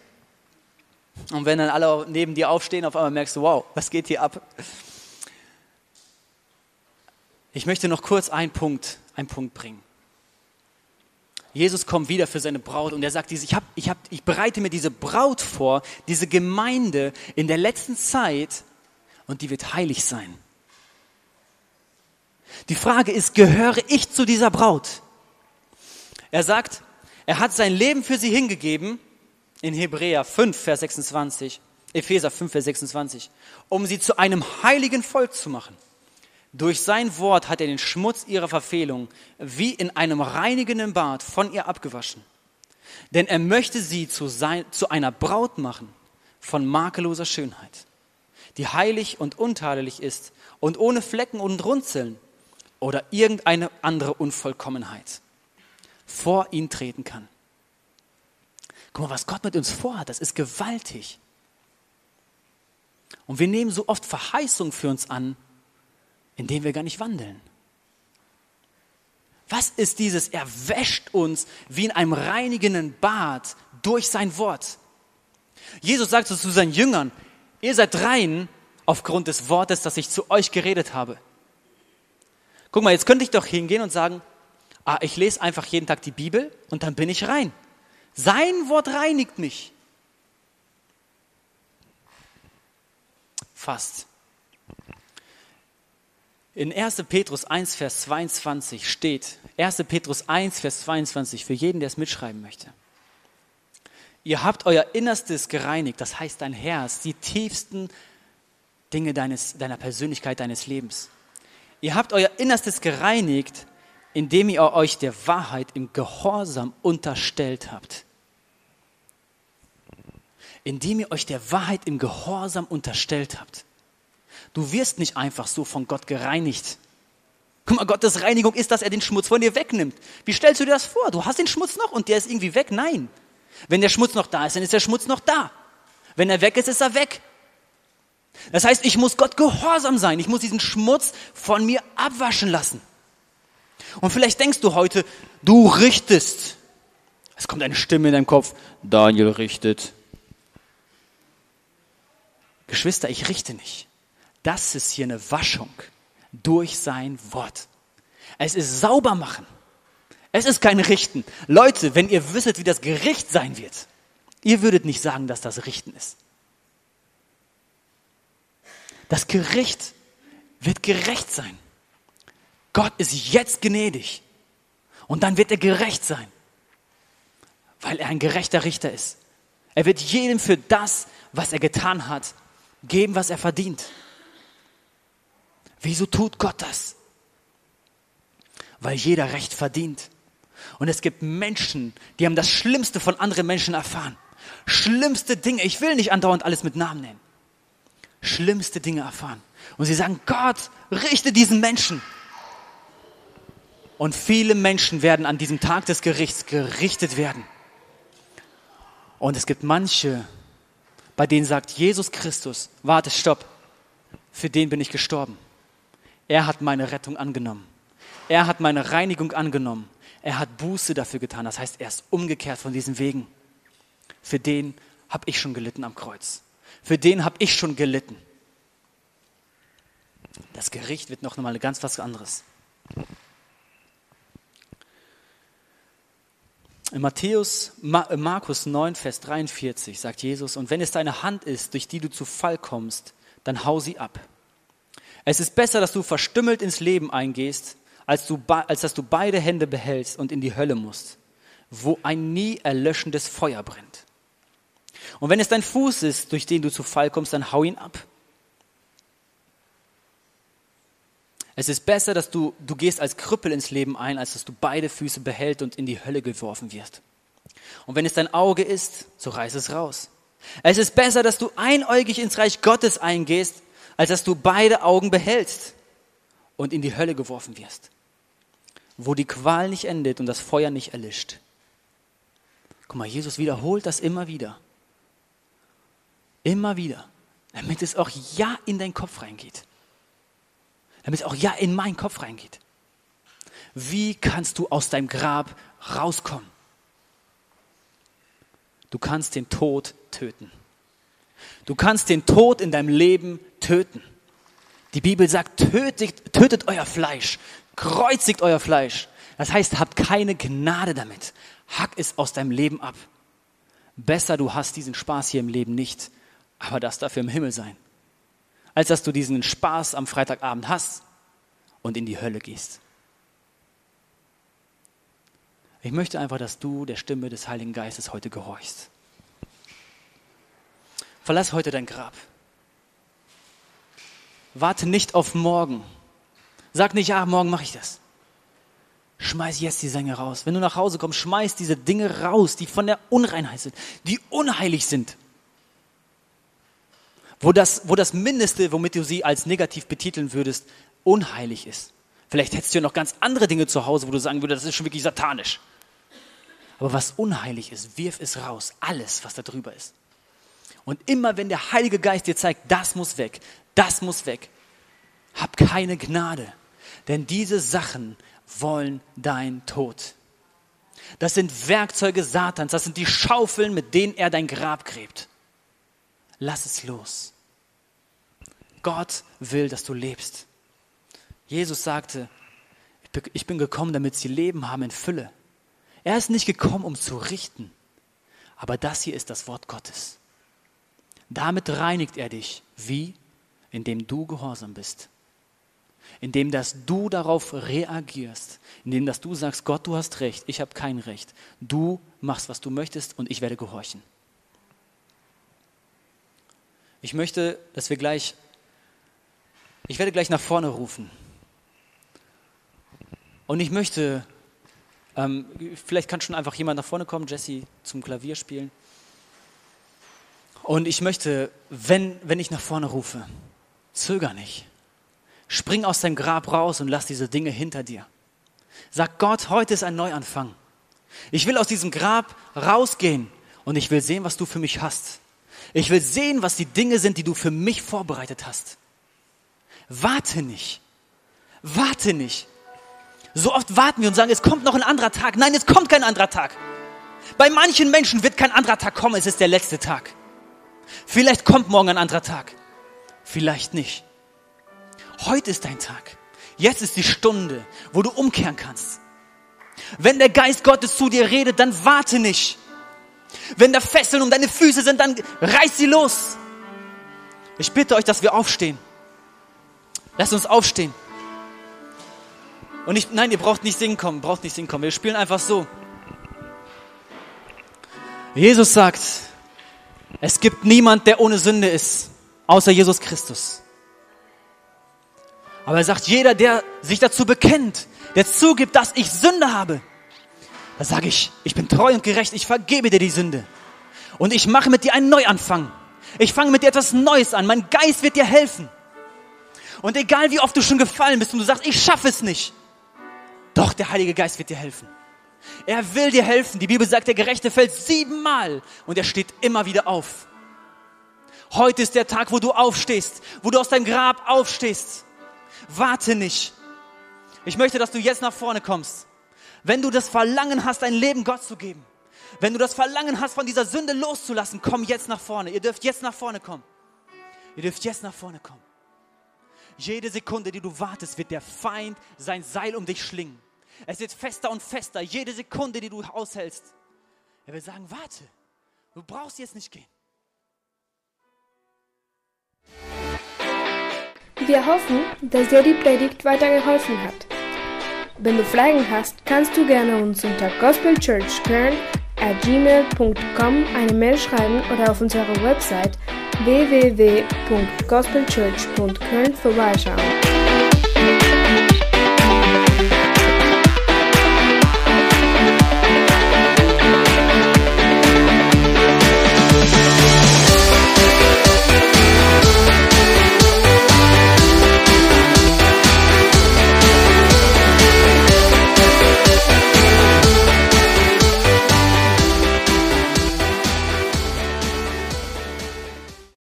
Und wenn dann alle neben dir aufstehen, auf einmal merkst du, wow, was geht hier ab? Ich möchte noch kurz einen Punkt, einen Punkt bringen. Jesus kommt wieder für seine Braut und er sagt, ich, hab, ich, hab, ich bereite mir diese Braut vor, diese Gemeinde in der letzten Zeit und die wird heilig sein. Die Frage ist, gehöre ich zu dieser Braut? Er sagt, er hat sein Leben für sie hingegeben in Hebräer 5, Vers 26, Epheser 5, Vers 26, um sie zu einem heiligen Volk zu machen. Durch sein Wort hat er den Schmutz ihrer Verfehlung wie in einem reinigenden Bad von ihr abgewaschen. Denn er möchte sie zu, sein, zu einer Braut machen von makelloser Schönheit, die heilig und untadelig ist und ohne Flecken und Runzeln oder irgendeine andere Unvollkommenheit vor ihn treten kann. Guck mal, was Gott mit uns vorhat, das ist gewaltig. Und wir nehmen so oft Verheißung für uns an, in dem wir gar nicht wandeln. Was ist dieses? Er wäscht uns wie in einem reinigenden Bad durch sein Wort. Jesus sagt zu seinen Jüngern, ihr seid rein aufgrund des Wortes, das ich zu euch geredet habe. Guck mal, jetzt könnte ich doch hingehen und sagen, ah, ich lese einfach jeden Tag die Bibel und dann bin ich rein. Sein Wort reinigt mich. Fast. In 1. Petrus 1, Vers 22 steht, 1. Petrus 1, Vers 22, für jeden, der es mitschreiben möchte. Ihr habt euer Innerstes gereinigt, das heißt dein Herz, die tiefsten Dinge deines, deiner Persönlichkeit, deines Lebens. Ihr habt euer Innerstes gereinigt, indem ihr euch der Wahrheit im Gehorsam unterstellt habt. Indem ihr euch der Wahrheit im Gehorsam unterstellt habt. Du wirst nicht einfach so von Gott gereinigt. Guck mal, Gottes Reinigung ist, dass er den Schmutz von dir wegnimmt. Wie stellst du dir das vor? Du hast den Schmutz noch und der ist irgendwie weg? Nein. Wenn der Schmutz noch da ist, dann ist der Schmutz noch da. Wenn er weg ist, ist er weg. Das heißt, ich muss Gott gehorsam sein. Ich muss diesen Schmutz von mir abwaschen lassen. Und vielleicht denkst du heute, du richtest. Es kommt eine Stimme in deinem Kopf. Daniel richtet. Geschwister, ich richte nicht. Das ist hier eine Waschung durch sein Wort. Es ist sauber machen. Es ist kein Richten. Leute, wenn ihr wüsstet, wie das Gericht sein wird, ihr würdet nicht sagen, dass das Richten ist. Das Gericht wird gerecht sein. Gott ist jetzt gnädig. Und dann wird er gerecht sein. Weil er ein gerechter Richter ist. Er wird jedem für das, was er getan hat, geben, was er verdient. Wieso tut Gott das? Weil jeder Recht verdient. Und es gibt Menschen, die haben das Schlimmste von anderen Menschen erfahren. Schlimmste Dinge. Ich will nicht andauernd alles mit Namen nennen. Schlimmste Dinge erfahren. Und sie sagen, Gott, richte diesen Menschen. Und viele Menschen werden an diesem Tag des Gerichts gerichtet werden. Und es gibt manche, bei denen sagt Jesus Christus, warte, stopp, für den bin ich gestorben. Er hat meine Rettung angenommen. Er hat meine Reinigung angenommen. Er hat Buße dafür getan. Das heißt, er ist umgekehrt von diesen Wegen. Für den habe ich schon gelitten am Kreuz. Für den habe ich schon gelitten. Das Gericht wird noch einmal ganz was anderes. In Matthäus, äh, Markus 9, Vers 43 sagt Jesus, und wenn es deine Hand ist, durch die du zu Fall kommst, dann hau sie ab. Es ist besser, dass du verstümmelt ins Leben eingehst, als, du, als dass du beide Hände behältst und in die Hölle musst, wo ein nie erlöschendes Feuer brennt. Und wenn es dein Fuß ist, durch den du zu Fall kommst, dann hau ihn ab. Es ist besser, dass du, du gehst als Krüppel ins Leben ein, als dass du beide Füße behält und in die Hölle geworfen wirst. Und wenn es dein Auge ist, so reiß es raus. Es ist besser, dass du einäugig ins Reich Gottes eingehst, als dass du beide Augen behältst und in die Hölle geworfen wirst, wo die Qual nicht endet und das Feuer nicht erlischt. Guck mal, Jesus wiederholt das immer wieder. Immer wieder. Damit es auch ja in deinen Kopf reingeht. Damit es auch ja in meinen Kopf reingeht. Wie kannst du aus deinem Grab rauskommen? Du kannst den Tod töten. Du kannst den Tod in deinem Leben töten. Die Bibel sagt, tötet, tötet euer Fleisch, kreuzigt euer Fleisch. Das heißt, habt keine Gnade damit. Hack es aus deinem Leben ab. Besser, du hast diesen Spaß hier im Leben nicht, aber das dafür im Himmel sein, als dass du diesen Spaß am Freitagabend hast und in die Hölle gehst. Ich möchte einfach, dass du der Stimme des Heiligen Geistes heute gehorchst. Verlass heute dein Grab. Warte nicht auf morgen. Sag nicht, ja, morgen mache ich das. Schmeiß jetzt die Sänge raus. Wenn du nach Hause kommst, schmeiß diese Dinge raus, die von der Unreinheit sind, die unheilig sind. Wo das, wo das Mindeste, womit du sie als negativ betiteln würdest, unheilig ist. Vielleicht hättest du ja noch ganz andere Dinge zu Hause, wo du sagen würdest, das ist schon wirklich satanisch. Aber was unheilig ist, wirf es raus. Alles, was da drüber ist. Und immer wenn der Heilige Geist dir zeigt, das muss weg, das muss weg, hab keine Gnade. Denn diese Sachen wollen dein Tod. Das sind Werkzeuge Satans, das sind die Schaufeln, mit denen er dein Grab gräbt. Lass es los. Gott will, dass du lebst. Jesus sagte, ich bin gekommen, damit sie Leben haben in Fülle. Er ist nicht gekommen, um zu richten. Aber das hier ist das Wort Gottes. Damit reinigt er dich. Wie? Indem du gehorsam bist. Indem dass du darauf reagierst. Indem dass du sagst, Gott, du hast recht, ich habe kein Recht. Du machst, was du möchtest und ich werde gehorchen. Ich möchte, dass wir gleich, ich werde gleich nach vorne rufen. Und ich möchte ähm, vielleicht kann schon einfach jemand nach vorne kommen, Jesse zum Klavier spielen. Und ich möchte, wenn, wenn ich nach vorne rufe, zöger nicht. Spring aus deinem Grab raus und lass diese Dinge hinter dir. Sag Gott, heute ist ein Neuanfang. Ich will aus diesem Grab rausgehen und ich will sehen, was du für mich hast. Ich will sehen, was die Dinge sind, die du für mich vorbereitet hast. Warte nicht. Warte nicht. So oft warten wir und sagen, es kommt noch ein anderer Tag. Nein, es kommt kein anderer Tag. Bei manchen Menschen wird kein anderer Tag kommen, es ist der letzte Tag. Vielleicht kommt morgen ein anderer Tag. Vielleicht nicht. Heute ist dein Tag. Jetzt ist die Stunde, wo du umkehren kannst. Wenn der Geist Gottes zu dir redet, dann warte nicht. Wenn da Fesseln um deine Füße sind, dann reiß sie los. Ich bitte euch, dass wir aufstehen. Lasst uns aufstehen. Und ich, nein, ihr braucht nicht singen kommen, braucht nicht singen kommen. Wir spielen einfach so. Jesus sagt, es gibt niemand, der ohne Sünde ist, außer Jesus Christus. Aber er sagt, jeder, der sich dazu bekennt, der zugibt, dass ich Sünde habe, da sage ich, ich bin treu und gerecht, ich vergebe dir die Sünde. Und ich mache mit dir einen Neuanfang. Ich fange mit dir etwas Neues an. Mein Geist wird dir helfen. Und egal wie oft du schon gefallen bist und du sagst, ich schaffe es nicht, doch, der Heilige Geist wird dir helfen. Er will dir helfen. Die Bibel sagt, der Gerechte fällt siebenmal und er steht immer wieder auf. Heute ist der Tag, wo du aufstehst, wo du aus deinem Grab aufstehst. Warte nicht. Ich möchte, dass du jetzt nach vorne kommst. Wenn du das Verlangen hast, dein Leben Gott zu geben, wenn du das Verlangen hast, von dieser Sünde loszulassen, komm jetzt nach vorne. Ihr dürft jetzt nach vorne kommen. Ihr dürft jetzt nach vorne kommen. Jede Sekunde, die du wartest, wird der Feind sein Seil um dich schlingen. Es wird fester und fester, jede Sekunde, die du aushältst. Er will sagen, warte, du brauchst jetzt nicht gehen. Wir hoffen, dass dir die Predigt weitergeholfen hat. Wenn du Fragen hast, kannst du gerne uns unter gospelchurchkern at gmail.com eine Mail schreiben oder auf unserer Website www.gospelchurch.köln vorbeischauen.